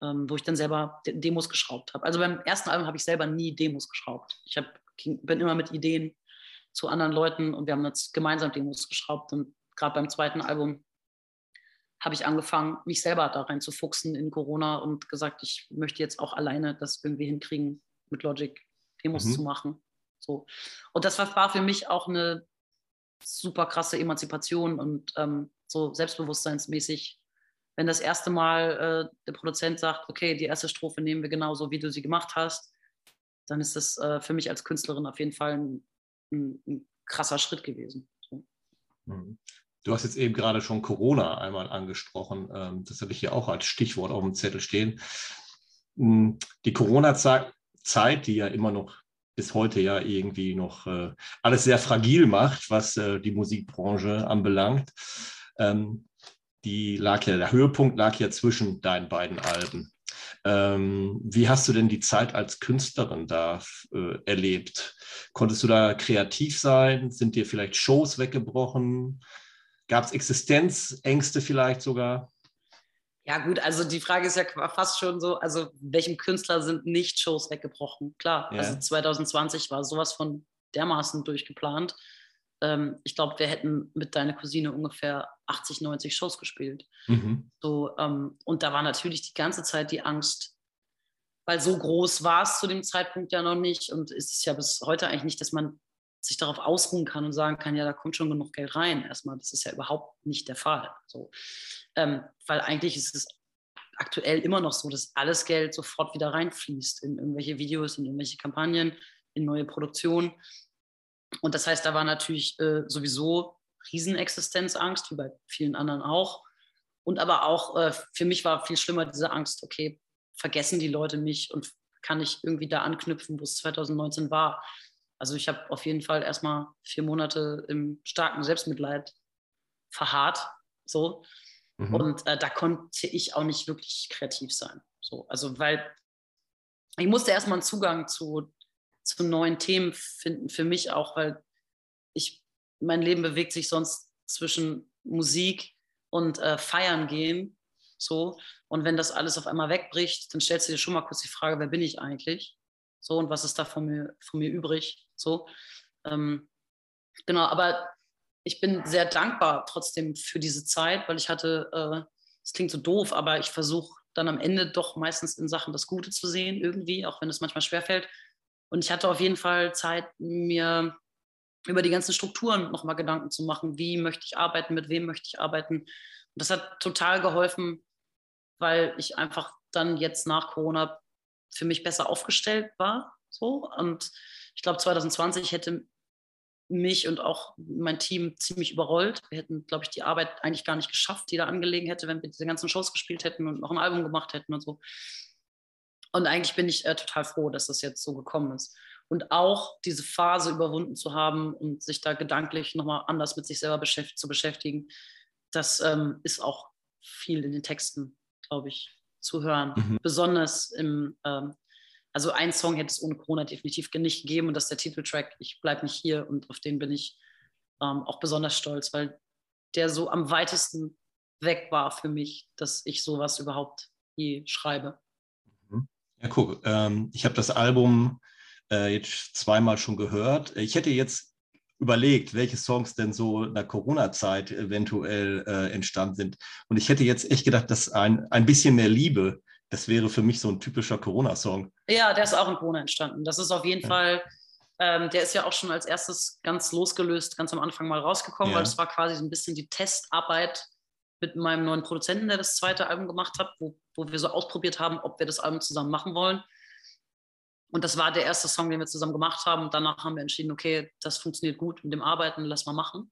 ähm, wo ich dann selber Demos geschraubt habe. Also beim ersten Album habe ich selber nie Demos geschraubt. Ich hab, bin immer mit Ideen zu anderen Leuten und wir haben jetzt gemeinsam Demos geschraubt. Und gerade beim zweiten Album habe ich angefangen, mich selber da rein zu fuchsen in Corona und gesagt, ich möchte jetzt auch alleine das irgendwie hinkriegen, mit Logic Demos mhm. zu machen. So. Und das war für mich auch eine super krasse Emanzipation und ähm, so selbstbewusstseinsmäßig. Wenn das erste Mal äh, der Produzent sagt, okay, die erste Strophe nehmen wir genauso, wie du sie gemacht hast, dann ist das äh, für mich als Künstlerin auf jeden Fall ein, ein, ein krasser Schritt gewesen. Mhm. Du hast jetzt eben gerade schon Corona einmal angesprochen. Ähm, das habe ich hier auch als Stichwort auf dem Zettel stehen. Hm, die Corona-Zeit, die ja immer noch bis heute ja irgendwie noch äh, alles sehr fragil macht, was äh, die Musikbranche anbelangt. Ähm, die lag ja, der Höhepunkt lag ja zwischen deinen beiden Alben. Ähm, wie hast du denn die Zeit als Künstlerin da äh, erlebt? Konntest du da kreativ sein? Sind dir vielleicht Shows weggebrochen? Gab es Existenzängste vielleicht sogar? Ja, gut, also die Frage ist ja fast schon so, also welchem Künstler sind nicht Shows weggebrochen? Klar, ja. also 2020 war sowas von dermaßen durchgeplant. Ähm, ich glaube, wir hätten mit deiner Cousine ungefähr 80, 90 Shows gespielt. Mhm. So, ähm, und da war natürlich die ganze Zeit die Angst, weil so groß war es zu dem Zeitpunkt ja noch nicht und ist es ja bis heute eigentlich nicht, dass man sich darauf ausruhen kann und sagen kann, ja, da kommt schon genug Geld rein. Erstmal, das ist ja überhaupt nicht der Fall. So. Ähm, weil eigentlich ist es aktuell immer noch so, dass alles Geld sofort wieder reinfließt in irgendwelche Videos, in irgendwelche Kampagnen, in neue Produktionen. Und das heißt, da war natürlich äh, sowieso Riesenexistenzangst, wie bei vielen anderen auch. Und aber auch äh, für mich war viel schlimmer diese Angst, okay, vergessen die Leute mich und kann ich irgendwie da anknüpfen, wo es 2019 war. Also ich habe auf jeden Fall erstmal vier Monate im starken Selbstmitleid verharrt. So. Mhm. Und äh, da konnte ich auch nicht wirklich kreativ sein. So. Also weil ich musste erstmal einen Zugang zu, zu neuen Themen finden, für mich auch, weil ich, mein Leben bewegt sich sonst zwischen Musik und äh, Feiern gehen. So. Und wenn das alles auf einmal wegbricht, dann stellst du dir schon mal kurz die Frage, wer bin ich eigentlich? So, und was ist da von mir, von mir übrig? So. Ähm, genau, aber ich bin sehr dankbar trotzdem für diese Zeit, weil ich hatte, es äh, klingt so doof, aber ich versuche dann am Ende doch meistens in Sachen das Gute zu sehen, irgendwie, auch wenn es manchmal schwerfällt. Und ich hatte auf jeden Fall Zeit, mir über die ganzen Strukturen nochmal Gedanken zu machen. Wie möchte ich arbeiten, mit wem möchte ich arbeiten? Und das hat total geholfen, weil ich einfach dann jetzt nach Corona für mich besser aufgestellt war. So. Und ich glaube, 2020 hätte mich und auch mein Team ziemlich überrollt. Wir hätten, glaube ich, die Arbeit eigentlich gar nicht geschafft, die da angelegen hätte, wenn wir diese ganzen Shows gespielt hätten und noch ein Album gemacht hätten und so. Und eigentlich bin ich äh, total froh, dass das jetzt so gekommen ist. Und auch diese Phase überwunden zu haben und sich da gedanklich nochmal anders mit sich selber beschäft zu beschäftigen, das ähm, ist auch viel in den Texten, glaube ich, zu hören. Mhm. Besonders im, ähm, also ein Song hätte es ohne Corona definitiv nicht gegeben und das ist der Titeltrack Ich bleib nicht hier und auf den bin ich ähm, auch besonders stolz, weil der so am weitesten weg war für mich, dass ich sowas überhaupt je schreibe. Ja, guck, ähm, ich habe das Album äh, jetzt zweimal schon gehört. Ich hätte jetzt überlegt, welche Songs denn so in der Corona-Zeit eventuell äh, entstanden sind. Und ich hätte jetzt echt gedacht, dass ein, ein bisschen mehr Liebe, das wäre für mich so ein typischer Corona-Song. Ja, der ist auch in Corona entstanden. Das ist auf jeden ja. Fall, ähm, der ist ja auch schon als erstes ganz losgelöst, ganz am Anfang mal rausgekommen, ja. weil es war quasi so ein bisschen die Testarbeit mit meinem neuen Produzenten, der das zweite Album gemacht hat, wo, wo wir so ausprobiert haben, ob wir das Album zusammen machen wollen. Und das war der erste Song, den wir zusammen gemacht haben. Und danach haben wir entschieden, okay, das funktioniert gut mit dem Arbeiten, lass mal machen.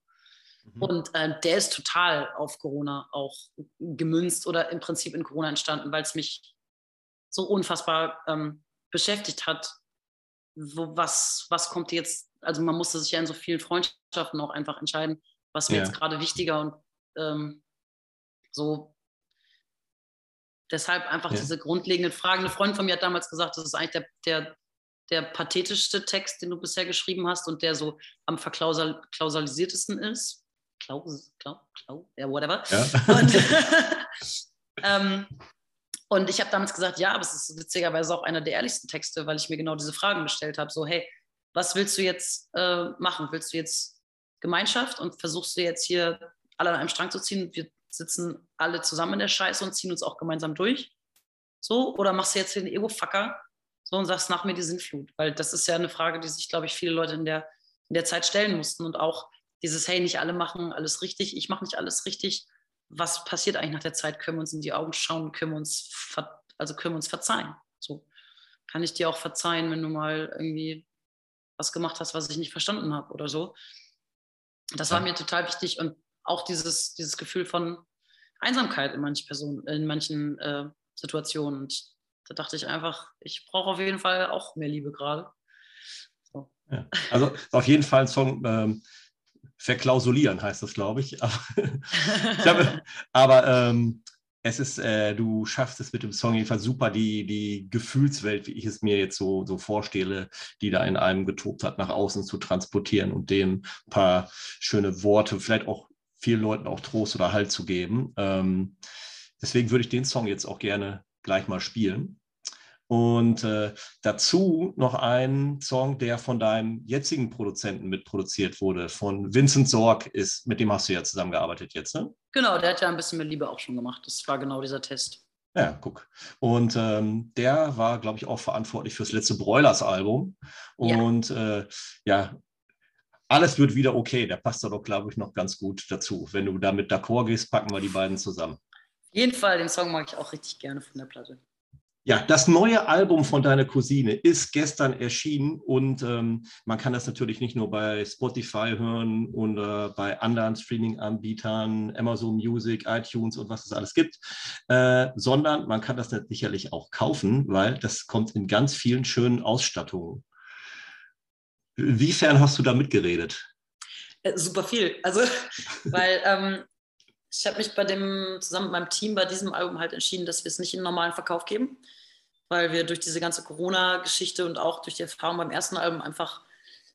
Mhm. Und äh, der ist total auf Corona auch gemünzt oder im Prinzip in Corona entstanden, weil es mich so unfassbar ähm, beschäftigt hat. Wo, was, was kommt jetzt? Also man musste sich ja in so vielen Freundschaften auch einfach entscheiden, was mir ja. jetzt gerade wichtiger und ähm, so Deshalb einfach ja. diese grundlegenden Fragen. Eine Freundin von mir hat damals gesagt, das ist eigentlich der, der, der pathetischste Text, den du bisher geschrieben hast und der so am verklausalisiertesten ist. Klaus, Klaus, Klaus, ja, whatever. Ja. Und, ähm, und ich habe damals gesagt, ja, aber es ist witzigerweise auch einer der ehrlichsten Texte, weil ich mir genau diese Fragen gestellt habe. So, hey, was willst du jetzt äh, machen? Willst du jetzt Gemeinschaft und versuchst du jetzt hier alle an einem Strang zu ziehen? Wir sitzen alle zusammen in der Scheiße und ziehen uns auch gemeinsam durch. So, oder machst du jetzt den Ego-Fucker so und sagst nach mir die Sintflut? Weil das ist ja eine Frage, die sich, glaube ich, viele Leute in der, in der Zeit stellen mussten. Und auch dieses, hey, nicht alle machen alles richtig, ich mache nicht alles richtig. Was passiert eigentlich nach der Zeit? Können wir uns in die Augen schauen, können wir uns, also können wir uns verzeihen? So kann ich dir auch verzeihen, wenn du mal irgendwie was gemacht hast, was ich nicht verstanden habe oder so. Das war mir total wichtig und auch dieses, dieses Gefühl von Einsamkeit in manchen Personen, in manchen äh, Situationen. Und da dachte ich einfach, ich brauche auf jeden Fall auch mehr Liebe gerade. So. Ja, also auf jeden Fall ein Song. Ähm, verklausulieren heißt das, glaube ich. Aber, glaube, aber ähm, es ist, äh, du schaffst es mit dem Song jedenfalls super, die, die Gefühlswelt, wie ich es mir jetzt so, so vorstelle, die da in einem getobt hat, nach außen zu transportieren und dem ein paar schöne Worte, vielleicht auch vielen Leuten auch Trost oder Halt zu geben. Ähm, deswegen würde ich den Song jetzt auch gerne gleich mal spielen. Und äh, dazu noch ein Song, der von deinem jetzigen Produzenten mitproduziert wurde, von Vincent Sorg ist, mit dem hast du ja zusammengearbeitet jetzt, ne? Genau, der hat ja ein bisschen mit Liebe auch schon gemacht. Das war genau dieser Test. Ja, guck. Und ähm, der war, glaube ich, auch verantwortlich fürs letzte Broilers-Album. Und ja. Äh, ja, alles wird wieder okay. Der passt da doch, glaube ich, noch ganz gut dazu. Wenn du damit d'accord gehst, packen wir die beiden zusammen. Auf jeden Fall, den Song mag ich auch richtig gerne von der Platte. Ja, das neue Album von deiner Cousine ist gestern erschienen und ähm, man kann das natürlich nicht nur bei Spotify hören oder bei anderen Streaming-Anbietern, Amazon Music, iTunes und was es alles gibt, äh, sondern man kann das sicherlich auch kaufen, weil das kommt in ganz vielen schönen Ausstattungen. Wiefern hast du da mitgeredet? Äh, super viel. Also, weil ähm, ich habe mich bei dem, zusammen mit meinem Team bei diesem Album halt entschieden, dass wir es nicht in normalen Verkauf geben, weil wir durch diese ganze Corona-Geschichte und auch durch die Erfahrung beim ersten Album einfach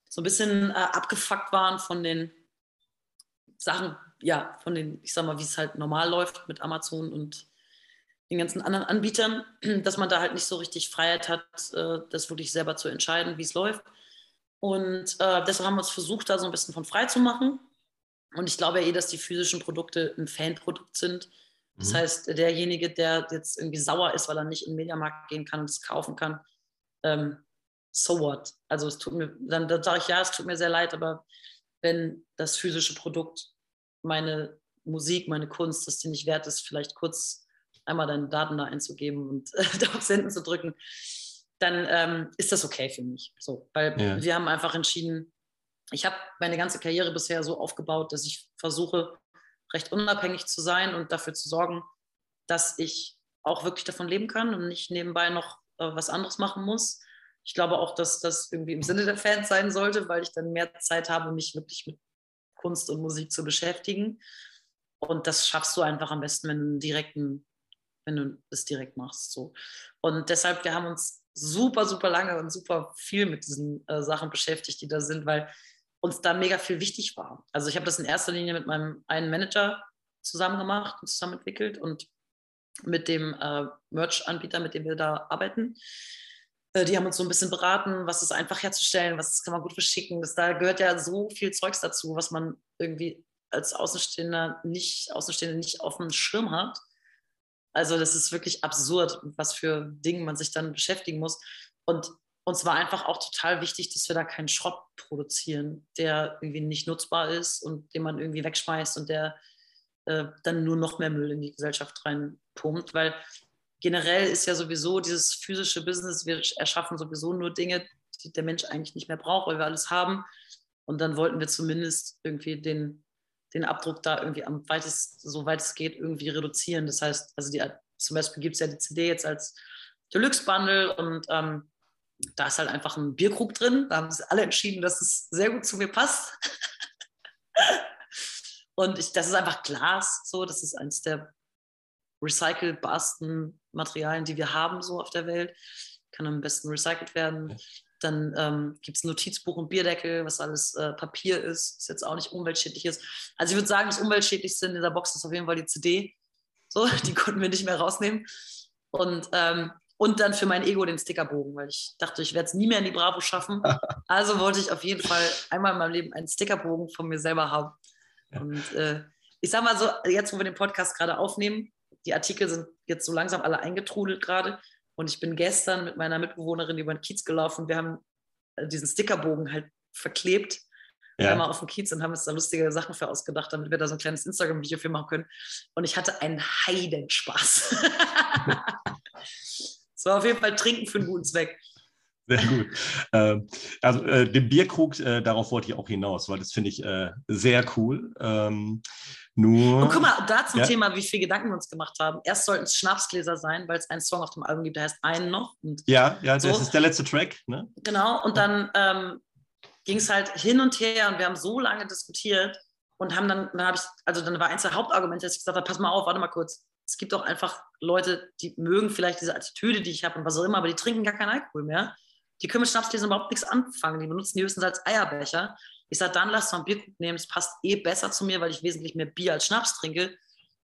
so ein bisschen äh, abgefuckt waren von den Sachen, ja, von den, ich sag mal, wie es halt normal läuft mit Amazon und den ganzen anderen Anbietern, dass man da halt nicht so richtig Freiheit hat, äh, das wirklich selber zu entscheiden, wie es läuft. Und äh, deshalb haben wir uns versucht, da so ein bisschen von frei zu machen. Und ich glaube ja eh, dass die physischen Produkte ein Fanprodukt sind. Das mhm. heißt, derjenige, der jetzt irgendwie sauer ist, weil er nicht in den Mediamarkt gehen kann und es kaufen kann, ähm, so what? Also es tut mir, dann, dann sage ich, ja, es tut mir sehr leid, aber wenn das physische Produkt meine Musik, meine Kunst, dass die nicht wert ist, vielleicht kurz einmal deine Daten da einzugeben und äh, auf Senden zu drücken, dann ähm, ist das okay für mich. So, weil ja. wir haben einfach entschieden, ich habe meine ganze Karriere bisher so aufgebaut, dass ich versuche, recht unabhängig zu sein und dafür zu sorgen, dass ich auch wirklich davon leben kann und nicht nebenbei noch äh, was anderes machen muss. Ich glaube auch, dass das irgendwie im Sinne der Fans sein sollte, weil ich dann mehr Zeit habe, mich wirklich mit Kunst und Musik zu beschäftigen. Und das schaffst du einfach am besten, wenn du direkten, wenn du es direkt machst. So. Und deshalb, wir haben uns super, super lange und super viel mit diesen äh, Sachen beschäftigt, die da sind, weil uns da mega viel wichtig war. Also ich habe das in erster Linie mit meinem einen Manager zusammen gemacht und zusammen entwickelt und mit dem äh, Merch-Anbieter, mit dem wir da arbeiten. Äh, die haben uns so ein bisschen beraten, was ist einfach herzustellen, was kann man gut verschicken. Das, da gehört ja so viel Zeugs dazu, was man irgendwie als Außenstehender nicht, Außenstehende nicht auf dem Schirm hat. Also das ist wirklich absurd, was für Dinge man sich dann beschäftigen muss. Und uns war einfach auch total wichtig, dass wir da keinen Schrott produzieren, der irgendwie nicht nutzbar ist und den man irgendwie wegschmeißt und der äh, dann nur noch mehr Müll in die Gesellschaft reinpumpt, weil generell ist ja sowieso dieses physische Business, wir erschaffen sowieso nur Dinge, die der Mensch eigentlich nicht mehr braucht, weil wir alles haben. Und dann wollten wir zumindest irgendwie den, den Abdruck da irgendwie am weitesten, so weit es geht, irgendwie reduzieren. Das heißt, also die, zum Beispiel gibt es ja die CD jetzt als Deluxe-Bundle und ähm, da ist halt einfach ein Bierkrug drin. Da haben sie alle entschieden, dass es sehr gut zu mir passt. und ich, das ist einfach Glas, so. Das ist eines der recycelbarsten Materialien, die wir haben, so auf der Welt. Kann am besten recycelt werden. Dann ähm, gibt es ein Notizbuch und Bierdeckel, was alles äh, Papier ist, was jetzt auch nicht umweltschädlich ist. Also ich würde sagen, das umweltschädlichste in dieser Box ist auf jeden Fall die CD. So, die konnten wir nicht mehr rausnehmen. Und ähm, und dann für mein Ego den Stickerbogen, weil ich dachte, ich werde es nie mehr in die Bravo schaffen. Also wollte ich auf jeden Fall einmal in meinem Leben einen Stickerbogen von mir selber haben. Und äh, ich sag mal so, jetzt, wo wir den Podcast gerade aufnehmen, die Artikel sind jetzt so langsam alle eingetrudelt gerade. Und ich bin gestern mit meiner Mitbewohnerin über den Kiez gelaufen. Wir haben äh, diesen Stickerbogen halt verklebt. Ja. Einmal auf dem Kiez und haben uns da lustige Sachen für ausgedacht, damit wir da so ein kleines Instagram-Video für machen können. Und ich hatte einen Heidenspaß. Es war auf jeden Fall Trinken für einen guten Zweck. Sehr gut. Ähm, also äh, den Bierkrug, äh, darauf wollte ich auch hinaus, weil das finde ich äh, sehr cool. Ähm, nur. Und guck mal, da zum ja. Thema, wie viele Gedanken wir uns gemacht haben. Erst sollten es Schnapsgläser sein, weil es einen Song auf dem Album gibt, der heißt einen noch. ja, ja, so. das ist der letzte Track. Ne? Genau, und dann ähm, ging es halt hin und her und wir haben so lange diskutiert und haben dann, dann habe ich, also dann war eins der Hauptargumente, dass ich gesagt habe, pass mal auf, warte mal kurz, es gibt auch einfach Leute, die mögen vielleicht diese Attitüde, die ich habe und was auch immer, aber die trinken gar keinen Alkohol mehr. Die können mit Schnapsgläsern überhaupt nichts anfangen. Die benutzen die höchstens als Eierbecher. Ich sage, dann lass mal ein Bier nehmen. Es passt eh besser zu mir, weil ich wesentlich mehr Bier als Schnaps trinke.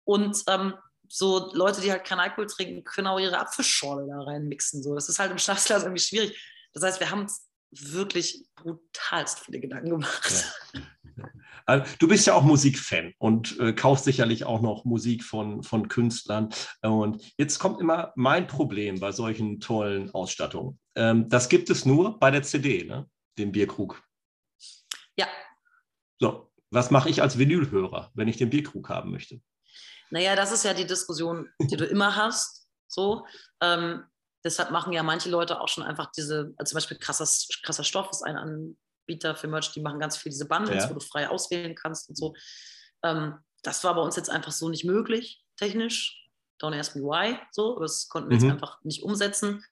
Und ähm, so Leute, die halt keinen Alkohol trinken, können auch ihre Apfelschorle da reinmixen. So. Das ist halt im Schnapsglas irgendwie schwierig. Das heißt, wir haben uns wirklich brutalst viele Gedanken gemacht. Ja. Also, du bist ja auch Musikfan und äh, kaufst sicherlich auch noch Musik von, von Künstlern. Und jetzt kommt immer mein Problem bei solchen tollen Ausstattungen. Ähm, das gibt es nur bei der CD, ne? dem Bierkrug. So, was mache ich als Vinylhörer, wenn ich den Bierkrug haben möchte? Naja, das ist ja die Diskussion, die du immer hast. So, ähm, deshalb machen ja manche Leute auch schon einfach diese, also zum Beispiel krasser, krasser Stoff ist ein Anbieter für Merch, die machen ganz viel diese Bundles, ja. wo du frei auswählen kannst und so. Ähm, das war bei uns jetzt einfach so nicht möglich, technisch. Don't ask me why, so. Das konnten wir mhm. jetzt einfach nicht umsetzen.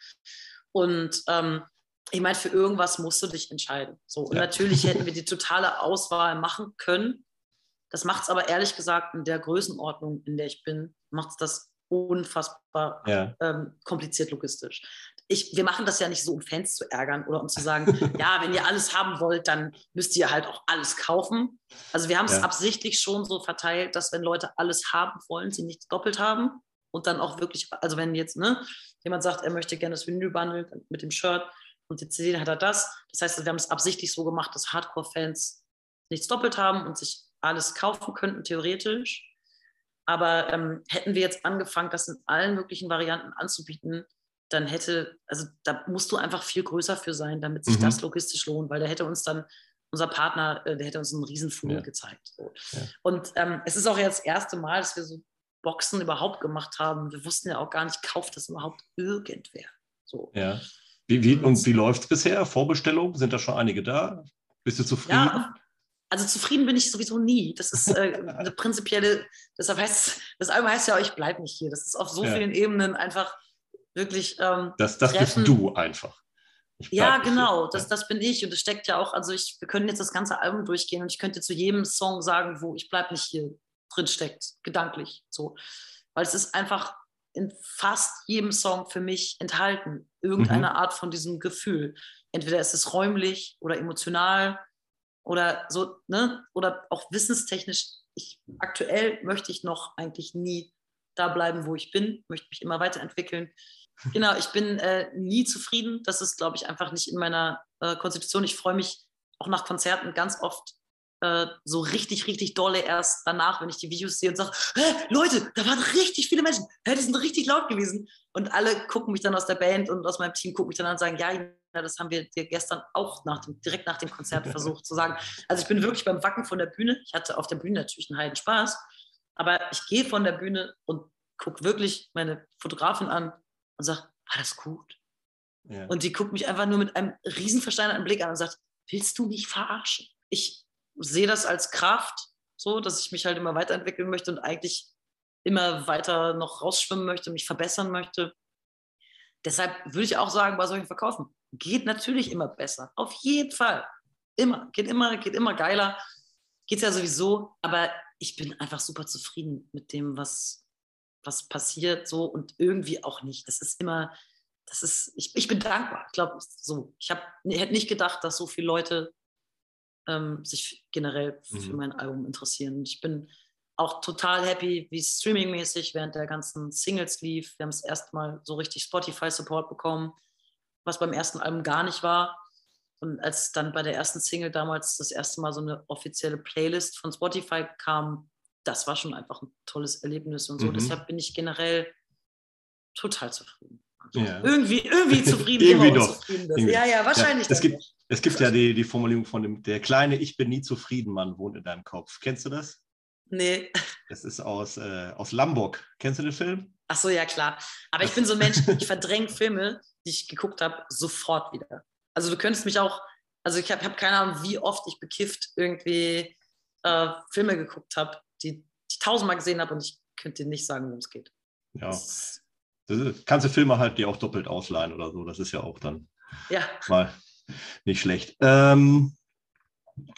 Und ähm, ich meine, für irgendwas musst du dich entscheiden. So. Und ja. natürlich hätten wir die totale Auswahl machen können. Das macht es aber ehrlich gesagt in der Größenordnung, in der ich bin, macht es das unfassbar ja. ähm, kompliziert logistisch ich, wir machen das ja nicht so, um Fans zu ärgern oder um zu sagen, ja, wenn ihr alles haben wollt, dann müsst ihr halt auch alles kaufen. Also wir haben es ja. absichtlich schon so verteilt, dass wenn Leute alles haben wollen, sie nichts doppelt haben und dann auch wirklich, also wenn jetzt ne, jemand sagt, er möchte gerne das Vinyl-Bundle mit dem Shirt und die CD hat er das. Das heißt, wir haben es absichtlich so gemacht, dass Hardcore-Fans nichts doppelt haben und sich alles kaufen könnten, theoretisch. Aber ähm, hätten wir jetzt angefangen, das in allen möglichen Varianten anzubieten, dann hätte, also da musst du einfach viel größer für sein, damit sich mhm. das logistisch lohnt, weil da hätte uns dann unser Partner, äh, der hätte uns einen riesen ja. gezeigt. So. Ja. Und ähm, es ist auch jetzt das erste Mal, dass wir so Boxen überhaupt gemacht haben. Wir wussten ja auch gar nicht, kauft das überhaupt irgendwer. So. Ja. Wie, wie, und wie läuft es bisher? Vorbestellungen? Sind da schon einige da? Bist du zufrieden? Ja, also zufrieden bin ich sowieso nie. Das ist äh, eine prinzipielle, deshalb heißt das Album heißt ja, ich bleibe nicht hier. Das ist auf so ja. vielen Ebenen einfach wirklich. Ähm, das das bist du einfach. Ja, genau, das, das bin ich. Und das steckt ja auch, also ich, wir können jetzt das ganze Album durchgehen und ich könnte zu jedem Song sagen, wo ich bleibe nicht hier drin steckt, gedanklich so. Weil es ist einfach in fast jedem Song für mich enthalten, irgendeine mhm. Art von diesem Gefühl. Entweder ist es räumlich oder emotional oder so, ne? Oder auch wissenstechnisch. Ich, aktuell möchte ich noch eigentlich nie da bleiben, wo ich bin, möchte mich immer weiterentwickeln. Genau, ich bin äh, nie zufrieden. Das ist, glaube ich, einfach nicht in meiner äh, Konstitution. Ich freue mich auch nach Konzerten ganz oft äh, so richtig, richtig dolle erst danach, wenn ich die Videos sehe und sage, Leute, da waren richtig viele Menschen, hey, die sind richtig laut gewesen. Und alle gucken mich dann aus der Band und aus meinem Team gucken mich dann an und sagen, ja, das haben wir dir gestern auch nach dem, direkt nach dem Konzert versucht zu sagen. Also ich bin wirklich beim Wacken von der Bühne. Ich hatte auf der Bühne natürlich einen heiden Spaß, aber ich gehe von der Bühne und gucke wirklich meine Fotografin an und sage, war das gut? Ja. Und die guckt mich einfach nur mit einem riesen versteinerten Blick an und sagt, willst du mich verarschen? Ich sehe das als Kraft, so, dass ich mich halt immer weiterentwickeln möchte und eigentlich immer weiter noch rausschwimmen möchte, mich verbessern möchte. Deshalb würde ich auch sagen, bei solchen Verkaufen geht natürlich immer besser. Auf jeden Fall. Immer. Geht immer, geht immer geiler. Geht ja sowieso. Aber ich bin einfach super zufrieden mit dem, was, was passiert so und irgendwie auch nicht. Das ist immer, das ist, ich, ich bin dankbar. Ich glaube, so. Ich habe hätte nicht gedacht, dass so viele Leute ähm, sich generell mhm. für mein Album interessieren. Ich bin auch total happy, wie es streamingmäßig während der ganzen Singles lief. Wir haben es erstmal so richtig Spotify-Support bekommen, was beim ersten Album gar nicht war. Und als dann bei der ersten Single damals das erste Mal so eine offizielle Playlist von Spotify kam, das war schon einfach ein tolles Erlebnis und so. Mhm. Deshalb bin ich generell total zufrieden. Ja. Irgendwie, irgendwie zufrieden. irgendwie doch. Zufrieden ja, ja, wahrscheinlich. Ja, es, gibt, es gibt ja die, die Formulierung von dem, der kleine Ich bin nie zufrieden Mann wohnt in deinem Kopf. Kennst du das? Nee. Das ist aus, äh, aus Lombok. Kennst du den Film? Ach so, ja klar. Aber ich bin so ein Mensch, ich verdränge Filme, die ich geguckt habe, sofort wieder. Also du könntest mich auch, also ich habe hab keine Ahnung, wie oft ich bekifft irgendwie äh, Filme geguckt habe, die ich tausendmal gesehen habe und ich könnte dir nicht sagen, worum es geht. Ja. Das kannst du Filme halt dir auch doppelt ausleihen oder so. Das ist ja auch dann ja. mal nicht schlecht. Ähm,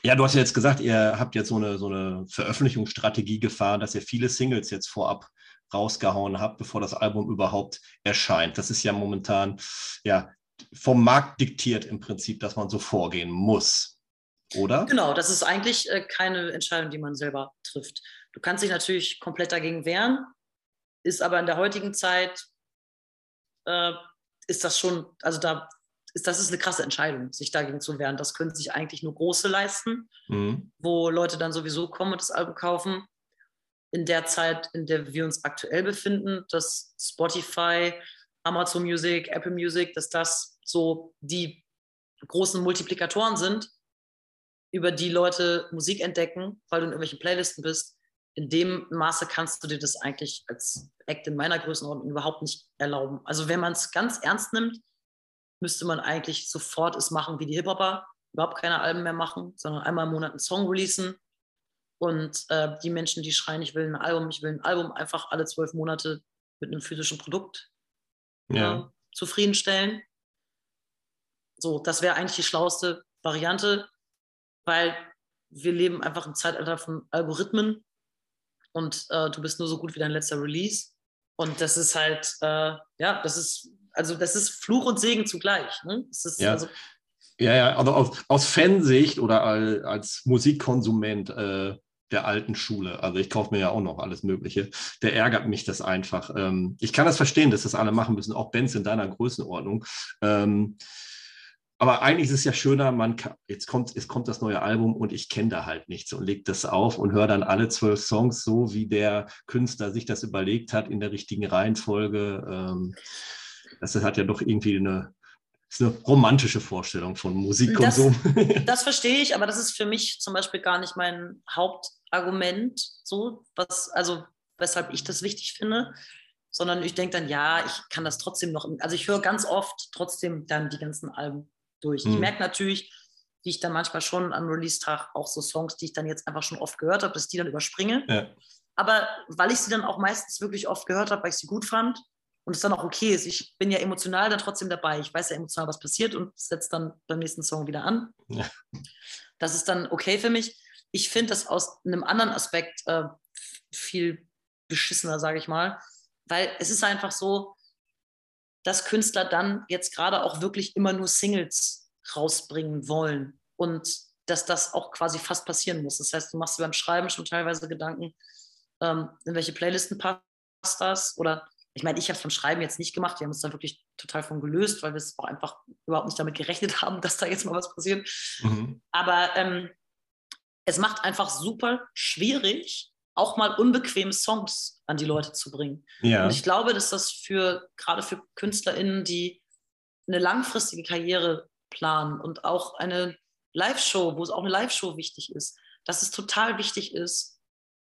ja, du hast ja jetzt gesagt, ihr habt jetzt so eine, so eine Veröffentlichungsstrategie gefahren, dass ihr viele Singles jetzt vorab rausgehauen habt, bevor das Album überhaupt erscheint. Das ist ja momentan ja vom Markt diktiert im Prinzip, dass man so vorgehen muss. Oder? Genau, das ist eigentlich äh, keine Entscheidung, die man selber trifft. Du kannst dich natürlich komplett dagegen wehren, ist aber in der heutigen Zeit äh, ist das schon, also da ist, das ist eine krasse Entscheidung, sich dagegen zu wehren. Das können sich eigentlich nur Große leisten, mhm. wo Leute dann sowieso kommen und das Album kaufen. In der Zeit, in der wir uns aktuell befinden, dass Spotify, Amazon Music, Apple Music, dass das so die großen Multiplikatoren sind, über die Leute Musik entdecken, weil du in irgendwelchen Playlisten bist. In dem Maße kannst du dir das eigentlich als Act in meiner Größenordnung überhaupt nicht erlauben. Also wenn man es ganz ernst nimmt, müsste man eigentlich sofort es machen wie die Hip-Hopper, überhaupt keine Alben mehr machen, sondern einmal im Monat einen Song releasen. Und äh, die Menschen, die schreien, ich will ein Album, ich will ein Album, einfach alle zwölf Monate mit einem physischen Produkt ja. äh, zufriedenstellen. So, das wäre eigentlich die schlauste Variante, weil wir leben einfach im Zeitalter von Algorithmen und äh, du bist nur so gut wie dein letzter Release. Und das ist halt, äh, ja, das ist also das ist Fluch und Segen zugleich. Ne? ja. Also ja, ja, also aus, aus Fansicht oder als, als Musikkonsument äh, der alten Schule, also ich kaufe mir ja auch noch alles Mögliche, der ärgert mich das einfach. Ähm, ich kann das verstehen, dass das alle machen müssen, auch Bands in deiner Größenordnung. Ähm, aber eigentlich ist es ja schöner, man kann, jetzt kommt, jetzt kommt das neue Album und ich kenne da halt nichts und lege das auf und höre dann alle zwölf Songs so, wie der Künstler sich das überlegt hat, in der richtigen Reihenfolge. Ähm, das hat ja doch irgendwie eine, eine romantische Vorstellung von Musikkonsum. Das, das, verstehe ich, aber das ist für mich zum Beispiel gar nicht mein Hauptargument, so was, also weshalb ich das wichtig finde, sondern ich denke dann, ja, ich kann das trotzdem noch, also ich höre ganz oft trotzdem dann die ganzen Alben durch. Mhm. Ich merke natürlich, wie ich dann manchmal schon am Release-Tag auch so Songs, die ich dann jetzt einfach schon oft gehört habe, dass die dann überspringe. Ja. Aber weil ich sie dann auch meistens wirklich oft gehört habe, weil ich sie gut fand und es dann auch okay ist. Ich bin ja emotional dann trotzdem dabei. Ich weiß ja emotional, was passiert und setze dann beim nächsten Song wieder an. Ja. Das ist dann okay für mich. Ich finde das aus einem anderen Aspekt äh, viel beschissener, sage ich mal, weil es ist einfach so, dass Künstler dann jetzt gerade auch wirklich immer nur Singles rausbringen wollen und dass das auch quasi fast passieren muss. Das heißt, du machst dir beim Schreiben schon teilweise Gedanken, ähm, in welche Playlisten passt das oder ich meine, ich habe es beim Schreiben jetzt nicht gemacht. Wir haben uns da wirklich total von gelöst, weil wir es auch einfach überhaupt nicht damit gerechnet haben, dass da jetzt mal was passiert. Mhm. Aber ähm, es macht einfach super schwierig, auch mal unbequeme Songs an die Leute zu bringen. Ja. Und ich glaube, dass das für gerade für KünstlerInnen, die eine langfristige Karriere planen und auch eine Live-Show, wo es auch eine Live-Show wichtig ist, dass es total wichtig ist,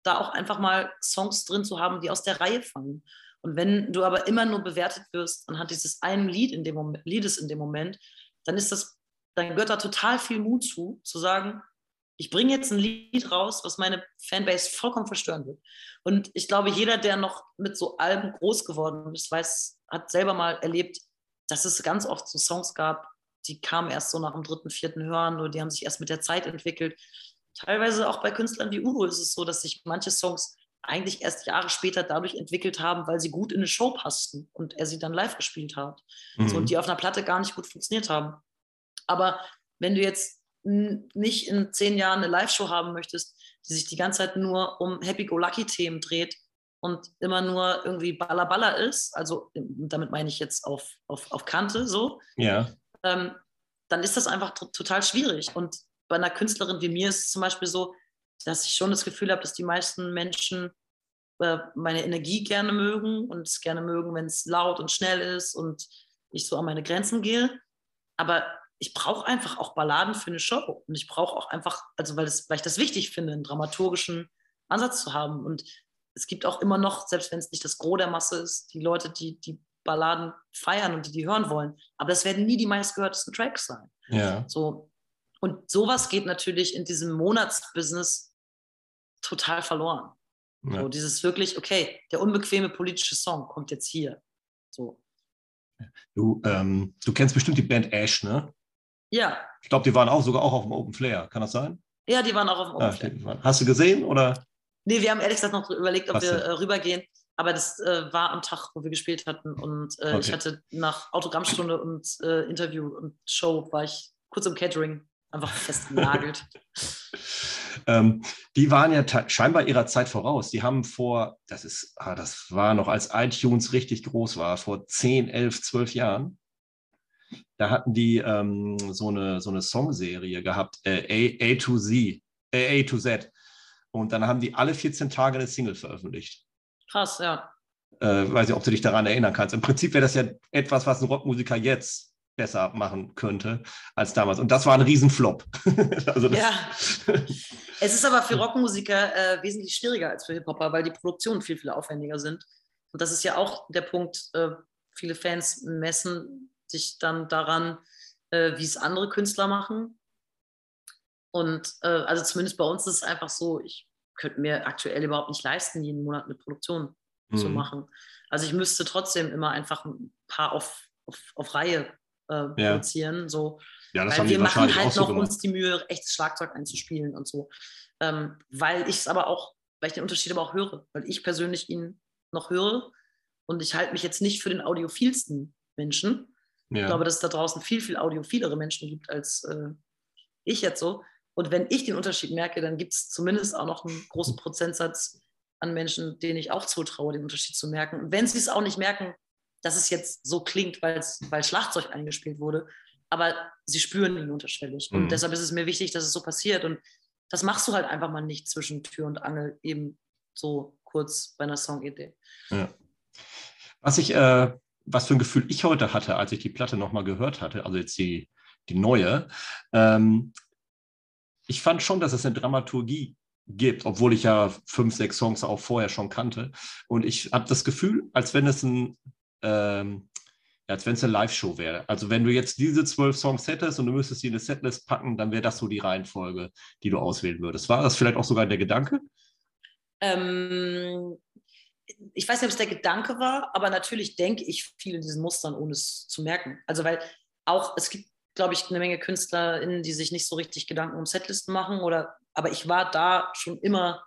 da auch einfach mal Songs drin zu haben, die aus der Reihe fangen. Und wenn du aber immer nur bewertet wirst anhand dieses einen Lied in dem Moment, Liedes in dem Moment, dann ist das, dann gehört da total viel Mut zu, zu sagen, ich bringe jetzt ein Lied raus, was meine Fanbase vollkommen verstören wird. Und ich glaube, jeder, der noch mit so Alben groß geworden ist, weiß, hat selber mal erlebt, dass es ganz oft so Songs gab, die kamen erst so nach dem dritten, vierten Hören oder die haben sich erst mit der Zeit entwickelt. Teilweise auch bei Künstlern wie Udo ist es so, dass sich manche Songs eigentlich erst Jahre später dadurch entwickelt haben, weil sie gut in eine Show passten und er sie dann live gespielt hat. Mhm. So, und die auf einer Platte gar nicht gut funktioniert haben. Aber wenn du jetzt nicht in zehn Jahren eine Live-Show haben möchtest, die sich die ganze Zeit nur um Happy-Go-Lucky-Themen dreht und immer nur irgendwie Balla ist, also damit meine ich jetzt auf, auf, auf Kante so, ja. ähm, dann ist das einfach total schwierig. Und bei einer Künstlerin wie mir ist es zum Beispiel so, dass ich schon das Gefühl habe, dass die meisten Menschen äh, meine Energie gerne mögen und es gerne mögen, wenn es laut und schnell ist und ich so an meine Grenzen gehe. Aber ich brauche einfach auch Balladen für eine Show. Und ich brauche auch einfach, also weil, das, weil ich das wichtig finde, einen dramaturgischen Ansatz zu haben. Und es gibt auch immer noch, selbst wenn es nicht das Gros der Masse ist, die Leute, die die Balladen feiern und die die hören wollen. Aber das werden nie die meistgehörtesten Tracks sein. Ja. So. Und sowas geht natürlich in diesem Monatsbusiness total verloren. Ja. So, dieses wirklich, okay, der unbequeme politische Song kommt jetzt hier. So. Du, ähm, du kennst bestimmt die Band Ash, ne? Ja. Ich glaube, die waren auch sogar auch auf dem Open Flair. Kann das sein? Ja, die waren auch auf dem Open ah, Flair. Hast du gesehen oder? Nee, wir haben ehrlich gesagt noch überlegt, ob Hast wir äh, rübergehen. Aber das äh, war am Tag, wo wir gespielt hatten. Und äh, okay. ich hatte nach Autogrammstunde und äh, Interview und Show war ich kurz im Catering einfach festgenagelt. ähm, die waren ja scheinbar ihrer Zeit voraus. Die haben vor, das ist, ah, das war noch als iTunes richtig groß war, vor 10, 11, 12 Jahren, da hatten die ähm, so, eine, so eine Songserie gehabt, äh, A, A to Z, äh, A to Z. Und dann haben die alle 14 Tage eine Single veröffentlicht. Krass, ja. Äh, weiß nicht, ob du dich daran erinnern kannst. Im Prinzip wäre das ja etwas, was ein Rockmusiker jetzt besser machen könnte als damals. Und das war ein Riesenflop. also ja. es ist aber für Rockmusiker äh, wesentlich schwieriger als für Hip-Hopper, weil die Produktionen viel, viel aufwendiger sind. Und das ist ja auch der Punkt, äh, viele Fans messen sich dann daran, äh, wie es andere Künstler machen. Und äh, also zumindest bei uns ist es einfach so, ich könnte mir aktuell überhaupt nicht leisten, jeden Monat eine Produktion mhm. zu machen. Also ich müsste trotzdem immer einfach ein paar auf, auf, auf Reihe äh, ja. produzieren. So. Ja, das weil wir machen halt noch uns die Mühe, echtes Schlagzeug einzuspielen und so. Ähm, weil ich es aber auch, weil ich den Unterschied aber auch höre, weil ich persönlich ihn noch höre und ich halte mich jetzt nicht für den audiophilsten Menschen, ja. Ich glaube, dass es da draußen viel, viel audiophilere Menschen gibt als äh, ich jetzt so. Und wenn ich den Unterschied merke, dann gibt es zumindest auch noch einen großen Prozentsatz an Menschen, denen ich auch zutraue, den Unterschied zu merken. Und wenn sie es auch nicht merken, dass es jetzt so klingt, weil Schlagzeug eingespielt wurde, aber sie spüren ihn unterschwellig. Mhm. Und deshalb ist es mir wichtig, dass es so passiert. Und das machst du halt einfach mal nicht zwischen Tür und Angel, eben so kurz bei einer Songidee. Ja. Was ich äh, was für ein Gefühl ich heute hatte, als ich die Platte nochmal gehört hatte, also jetzt die, die neue. Ähm, ich fand schon, dass es eine Dramaturgie gibt, obwohl ich ja fünf, sechs Songs auch vorher schon kannte. Und ich habe das Gefühl, als wenn es ein, ähm, als wenn es eine Live-Show wäre. Also wenn du jetzt diese zwölf Songs hättest und du müsstest die in eine Setlist packen, dann wäre das so die Reihenfolge, die du auswählen würdest. War das vielleicht auch sogar der Gedanke? Ähm, ich weiß nicht, ob es der Gedanke war, aber natürlich denke ich viel in diesen Mustern, ohne es zu merken. Also weil auch, es gibt, glaube ich, eine Menge KünstlerInnen, die sich nicht so richtig Gedanken um Setlisten machen oder, aber ich war da schon immer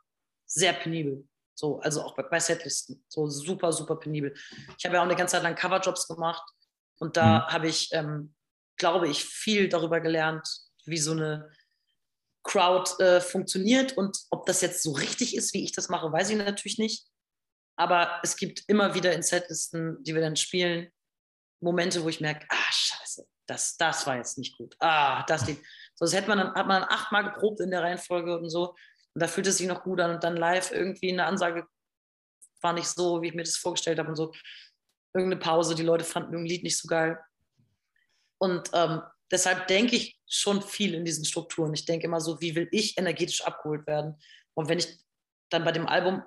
sehr penibel. So, also auch bei, bei Setlisten. So super, super penibel. Ich habe ja auch eine ganze Zeit lang Coverjobs gemacht und da mhm. habe ich, ähm, glaube ich, viel darüber gelernt, wie so eine Crowd äh, funktioniert und ob das jetzt so richtig ist, wie ich das mache, weiß ich natürlich nicht. Aber es gibt immer wieder in Setlisten, die wir dann spielen, Momente, wo ich merke, ah, scheiße, das, das war jetzt nicht gut. Ah, das Lied. So, das hätte man dann, hat man dann achtmal geprobt in der Reihenfolge und so. Und da fühlt es sich noch gut an. Und dann live irgendwie eine Ansage war nicht so, wie ich mir das vorgestellt habe und so. Irgendeine Pause, die Leute fanden irgendein Lied nicht so geil. Und ähm, deshalb denke ich schon viel in diesen Strukturen. Ich denke immer so, wie will ich energetisch abgeholt werden? Und wenn ich dann bei dem Album,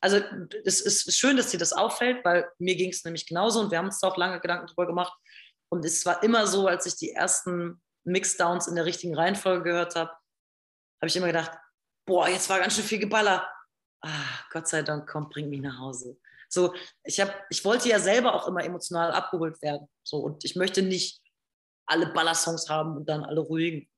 also es ist schön, dass dir das auffällt, weil mir ging es nämlich genauso und wir haben uns da auch lange Gedanken drüber gemacht. Und es war immer so, als ich die ersten Mixdowns in der richtigen Reihenfolge gehört habe, habe ich immer gedacht, boah, jetzt war ganz schön viel Geballer. Ah, Gott sei Dank, komm, bring mich nach Hause. So, ich, hab, ich wollte ja selber auch immer emotional abgeholt werden. So, und ich möchte nicht alle Ballersongs haben und dann alle ruhigen.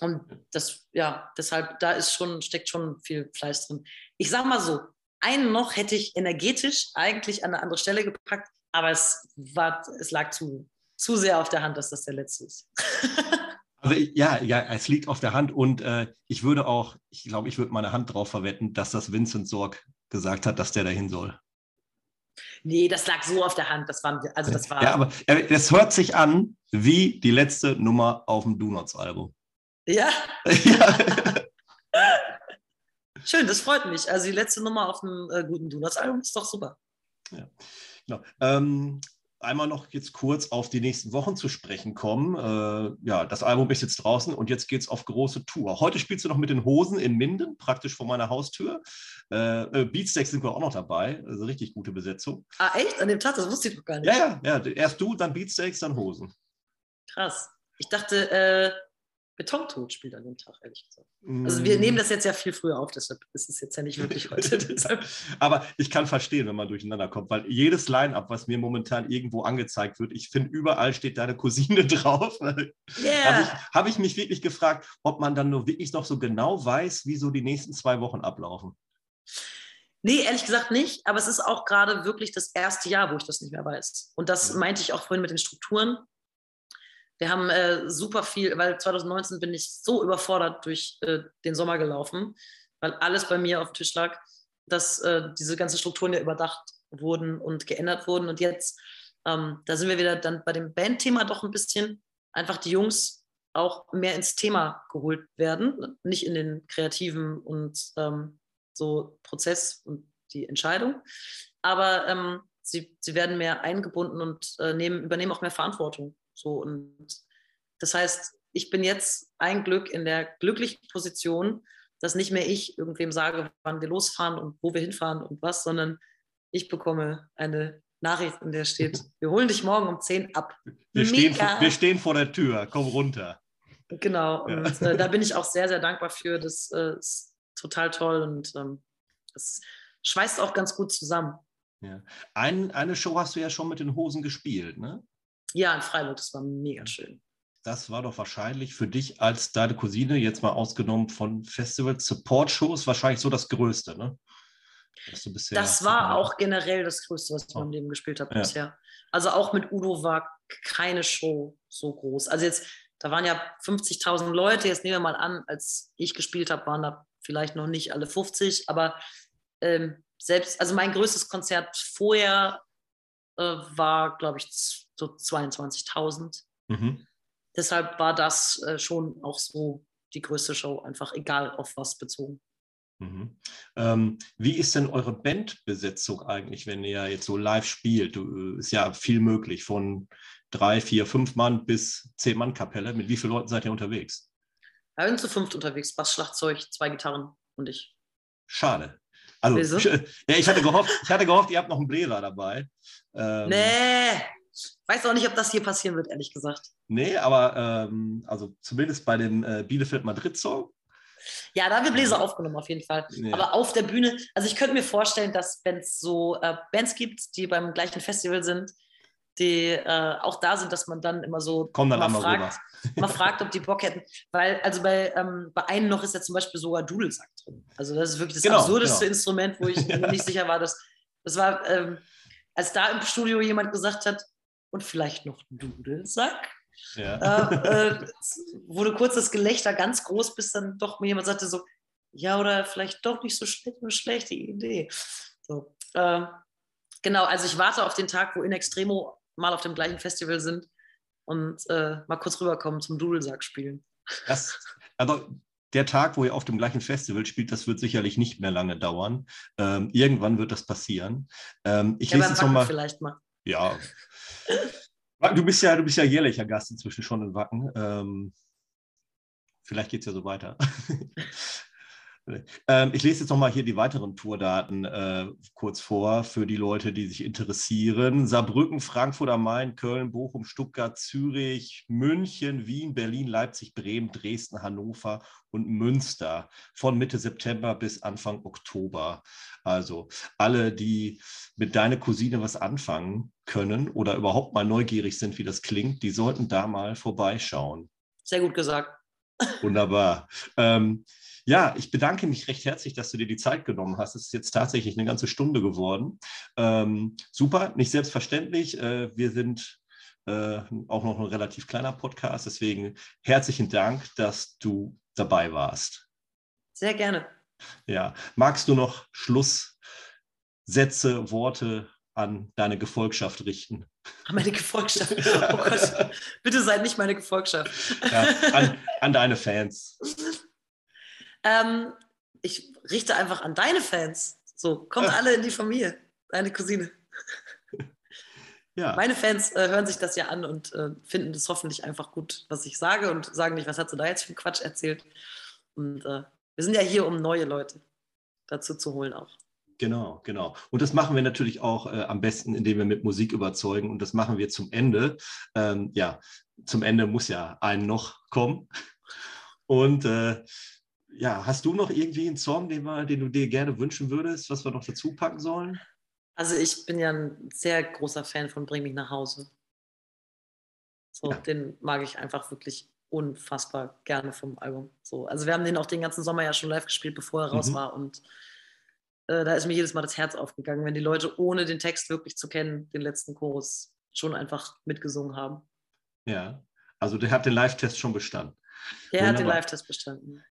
Und das, ja, deshalb, da ist schon, steckt schon viel Fleiß drin. Ich sag mal so, einen noch hätte ich energetisch eigentlich an eine andere Stelle gepackt, aber es, war, es lag zu, zu sehr auf der Hand, dass das der letzte ist. Also ja, ja, es liegt auf der Hand und äh, ich würde auch, ich glaube, ich würde meine Hand drauf verwetten, dass das Vincent Sorg gesagt hat, dass der dahin soll. Nee, das lag so auf der Hand. Das war, also das war. Ja, aber es hört sich an wie die letzte Nummer auf dem Do Nots Album. Ja. ja. Schön, das freut mich. Also die letzte Nummer auf dem äh, guten Do Nots Album ist doch super. Ja. Genau. Ähm, einmal noch jetzt kurz auf die nächsten Wochen zu sprechen kommen. Äh, ja, das Album ist jetzt draußen und jetzt geht es auf große Tour. Heute spielst du noch mit den Hosen in Minden, praktisch vor meiner Haustür. Äh, äh, Beatsteaks sind wir auch noch dabei. Also richtig gute Besetzung. Ah, echt? An dem Tag? Das wusste ich doch gar nicht. Ja, ja, ja. Erst du, dann Beatsteaks, dann Hosen. Krass. Ich dachte, äh, Betontod spielt an dem Tag, ehrlich gesagt. Also wir nehmen das jetzt ja viel früher auf, deshalb ist es jetzt ja nicht wirklich heute. Aber ich kann verstehen, wenn man durcheinander kommt, weil jedes Line-Up, was mir momentan irgendwo angezeigt wird, ich finde, überall steht deine Cousine drauf. Yeah. Habe ich, hab ich mich wirklich gefragt, ob man dann nur wirklich noch so genau weiß, wie so die nächsten zwei Wochen ablaufen. Nee, ehrlich gesagt nicht, aber es ist auch gerade wirklich das erste Jahr, wo ich das nicht mehr weiß. Und das ja. meinte ich auch vorhin mit den Strukturen. Wir haben äh, super viel, weil 2019 bin ich so überfordert durch äh, den Sommer gelaufen, weil alles bei mir auf dem Tisch lag, dass äh, diese ganzen Strukturen ja überdacht wurden und geändert wurden. Und jetzt, ähm, da sind wir wieder dann bei dem Bandthema doch ein bisschen, einfach die Jungs auch mehr ins Thema geholt werden, nicht in den kreativen und ähm, so Prozess und die Entscheidung, aber ähm, sie, sie werden mehr eingebunden und äh, nehmen, übernehmen auch mehr Verantwortung so und das heißt, ich bin jetzt ein Glück in der glücklichen Position, dass nicht mehr ich irgendwem sage, wann wir losfahren und wo wir hinfahren und was, sondern ich bekomme eine Nachricht, in der steht, wir holen dich morgen um 10 ab. Wir, stehen vor, wir stehen vor, der Tür, komm runter. Genau, ja. und äh, da bin ich auch sehr, sehr dankbar für. Das äh, ist total toll und ähm, das schweißt auch ganz gut zusammen. Ja. Ein, eine Show hast du ja schon mit den Hosen gespielt, ne? Ja, in Freiburg, das war mega schön. Das war doch wahrscheinlich für dich als deine Cousine, jetzt mal ausgenommen von Festival Support Shows, wahrscheinlich so das Größte, ne? das war auch generell das Größte, was ich in meinem Leben gespielt habe ja. bisher. Also auch mit Udo war keine Show so groß. Also jetzt, da waren ja 50.000 Leute, jetzt nehmen wir mal an, als ich gespielt habe, waren da vielleicht noch nicht alle 50, aber ähm, selbst, also mein größtes Konzert vorher äh, war, glaube ich, so 22.000. Mhm. Deshalb war das äh, schon auch so die größte Show, einfach egal auf was bezogen. Mhm. Ähm, wie ist denn eure Bandbesetzung eigentlich, wenn ihr jetzt so live spielt? Du, ist ja viel möglich, von drei, vier, fünf Mann bis zehn Mann Kapelle. Mit wie vielen Leuten seid ihr unterwegs? Wir sind zu fünft unterwegs, Bass, Schlagzeug, zwei Gitarren und ich. Schade. Also, ja, ich hatte gehofft, ich hatte gehofft, ihr habt noch einen Bläser dabei. Ähm, nee, weiß auch nicht, ob das hier passieren wird, ehrlich gesagt. Nee, aber ähm, also zumindest bei dem äh, Bielefeld-Madrid-Song. Ja, da haben wir Bläser aufgenommen, auf jeden Fall. Ja. Aber auf der Bühne, also ich könnte mir vorstellen, dass wenn es so äh, Bands gibt, die beim gleichen Festival sind, die äh, auch da sind, dass man dann immer so Komm dann mal, einmal fragt, mal fragt, ob die Bock hätten. Weil, also bei, ähm, bei einem noch ist ja zum Beispiel sogar Dudelsack drin. Also das ist wirklich das genau, absurdeste genau. Instrument, wo ich mir nicht sicher war, dass das war, ähm, als da im Studio jemand gesagt hat, und vielleicht noch Dudelsack. Ja. Äh, äh, wurde kurz das Gelächter ganz groß, bis dann doch mir jemand sagte so, ja, oder vielleicht doch nicht so schlecht, eine schlechte Idee. So, äh, genau, also ich warte auf den Tag, wo In Extremo mal auf dem gleichen Festival sind und äh, mal kurz rüberkommen zum Dudelsack spielen. Das, aber der Tag, wo ihr auf dem gleichen Festival spielt, das wird sicherlich nicht mehr lange dauern. Ähm, irgendwann wird das passieren. Ähm, ich ja, lese jetzt noch mal. Vielleicht mal. Ja. Du bist ja, du bist ja jährlicher Gast inzwischen schon in Wacken. Ähm, vielleicht geht es ja so weiter. Ähm, ich lese jetzt nochmal hier die weiteren Tourdaten äh, kurz vor für die Leute, die sich interessieren. Saarbrücken, Frankfurt am Main, Köln, Bochum, Stuttgart, Zürich, München, Wien, Berlin, Leipzig, Bremen, Dresden, Hannover und Münster von Mitte September bis Anfang Oktober. Also alle, die mit deiner Cousine was anfangen können oder überhaupt mal neugierig sind, wie das klingt, die sollten da mal vorbeischauen. Sehr gut gesagt. Wunderbar. Ähm, ja, ich bedanke mich recht herzlich, dass du dir die Zeit genommen hast. Es ist jetzt tatsächlich eine ganze Stunde geworden. Ähm, super, nicht selbstverständlich. Äh, wir sind äh, auch noch ein relativ kleiner Podcast. Deswegen herzlichen Dank, dass du dabei warst. Sehr gerne. Ja, magst du noch Schlusssätze, Worte an deine Gefolgschaft richten? An meine Gefolgschaft. Oh Gott, bitte seid nicht meine Gefolgschaft. Ja, an, an deine Fans. Ähm, ich richte einfach an deine Fans. So, kommt alle in die Familie. Deine Cousine. Ja. Meine Fans äh, hören sich das ja an und äh, finden das hoffentlich einfach gut, was ich sage und sagen nicht, was hat sie da jetzt für Quatsch erzählt. Und äh, wir sind ja hier, um neue Leute dazu zu holen auch. Genau, genau. Und das machen wir natürlich auch äh, am besten, indem wir mit Musik überzeugen. Und das machen wir zum Ende. Ähm, ja, zum Ende muss ja ein noch kommen. Und äh, ja, hast du noch irgendwie einen Song, den, wir, den du dir gerne wünschen würdest, was wir noch dazu packen sollen? Also ich bin ja ein sehr großer Fan von Bring mich nach Hause. So, ja. den mag ich einfach wirklich unfassbar gerne vom Album. So, also wir haben den auch den ganzen Sommer ja schon live gespielt, bevor er raus mhm. war und äh, da ist mir jedes Mal das Herz aufgegangen, wenn die Leute ohne den Text wirklich zu kennen, den letzten Chorus schon einfach mitgesungen haben. Ja, also der hat den Live-Test schon bestanden. Der Wunderbar. hat den Live-Test bestanden.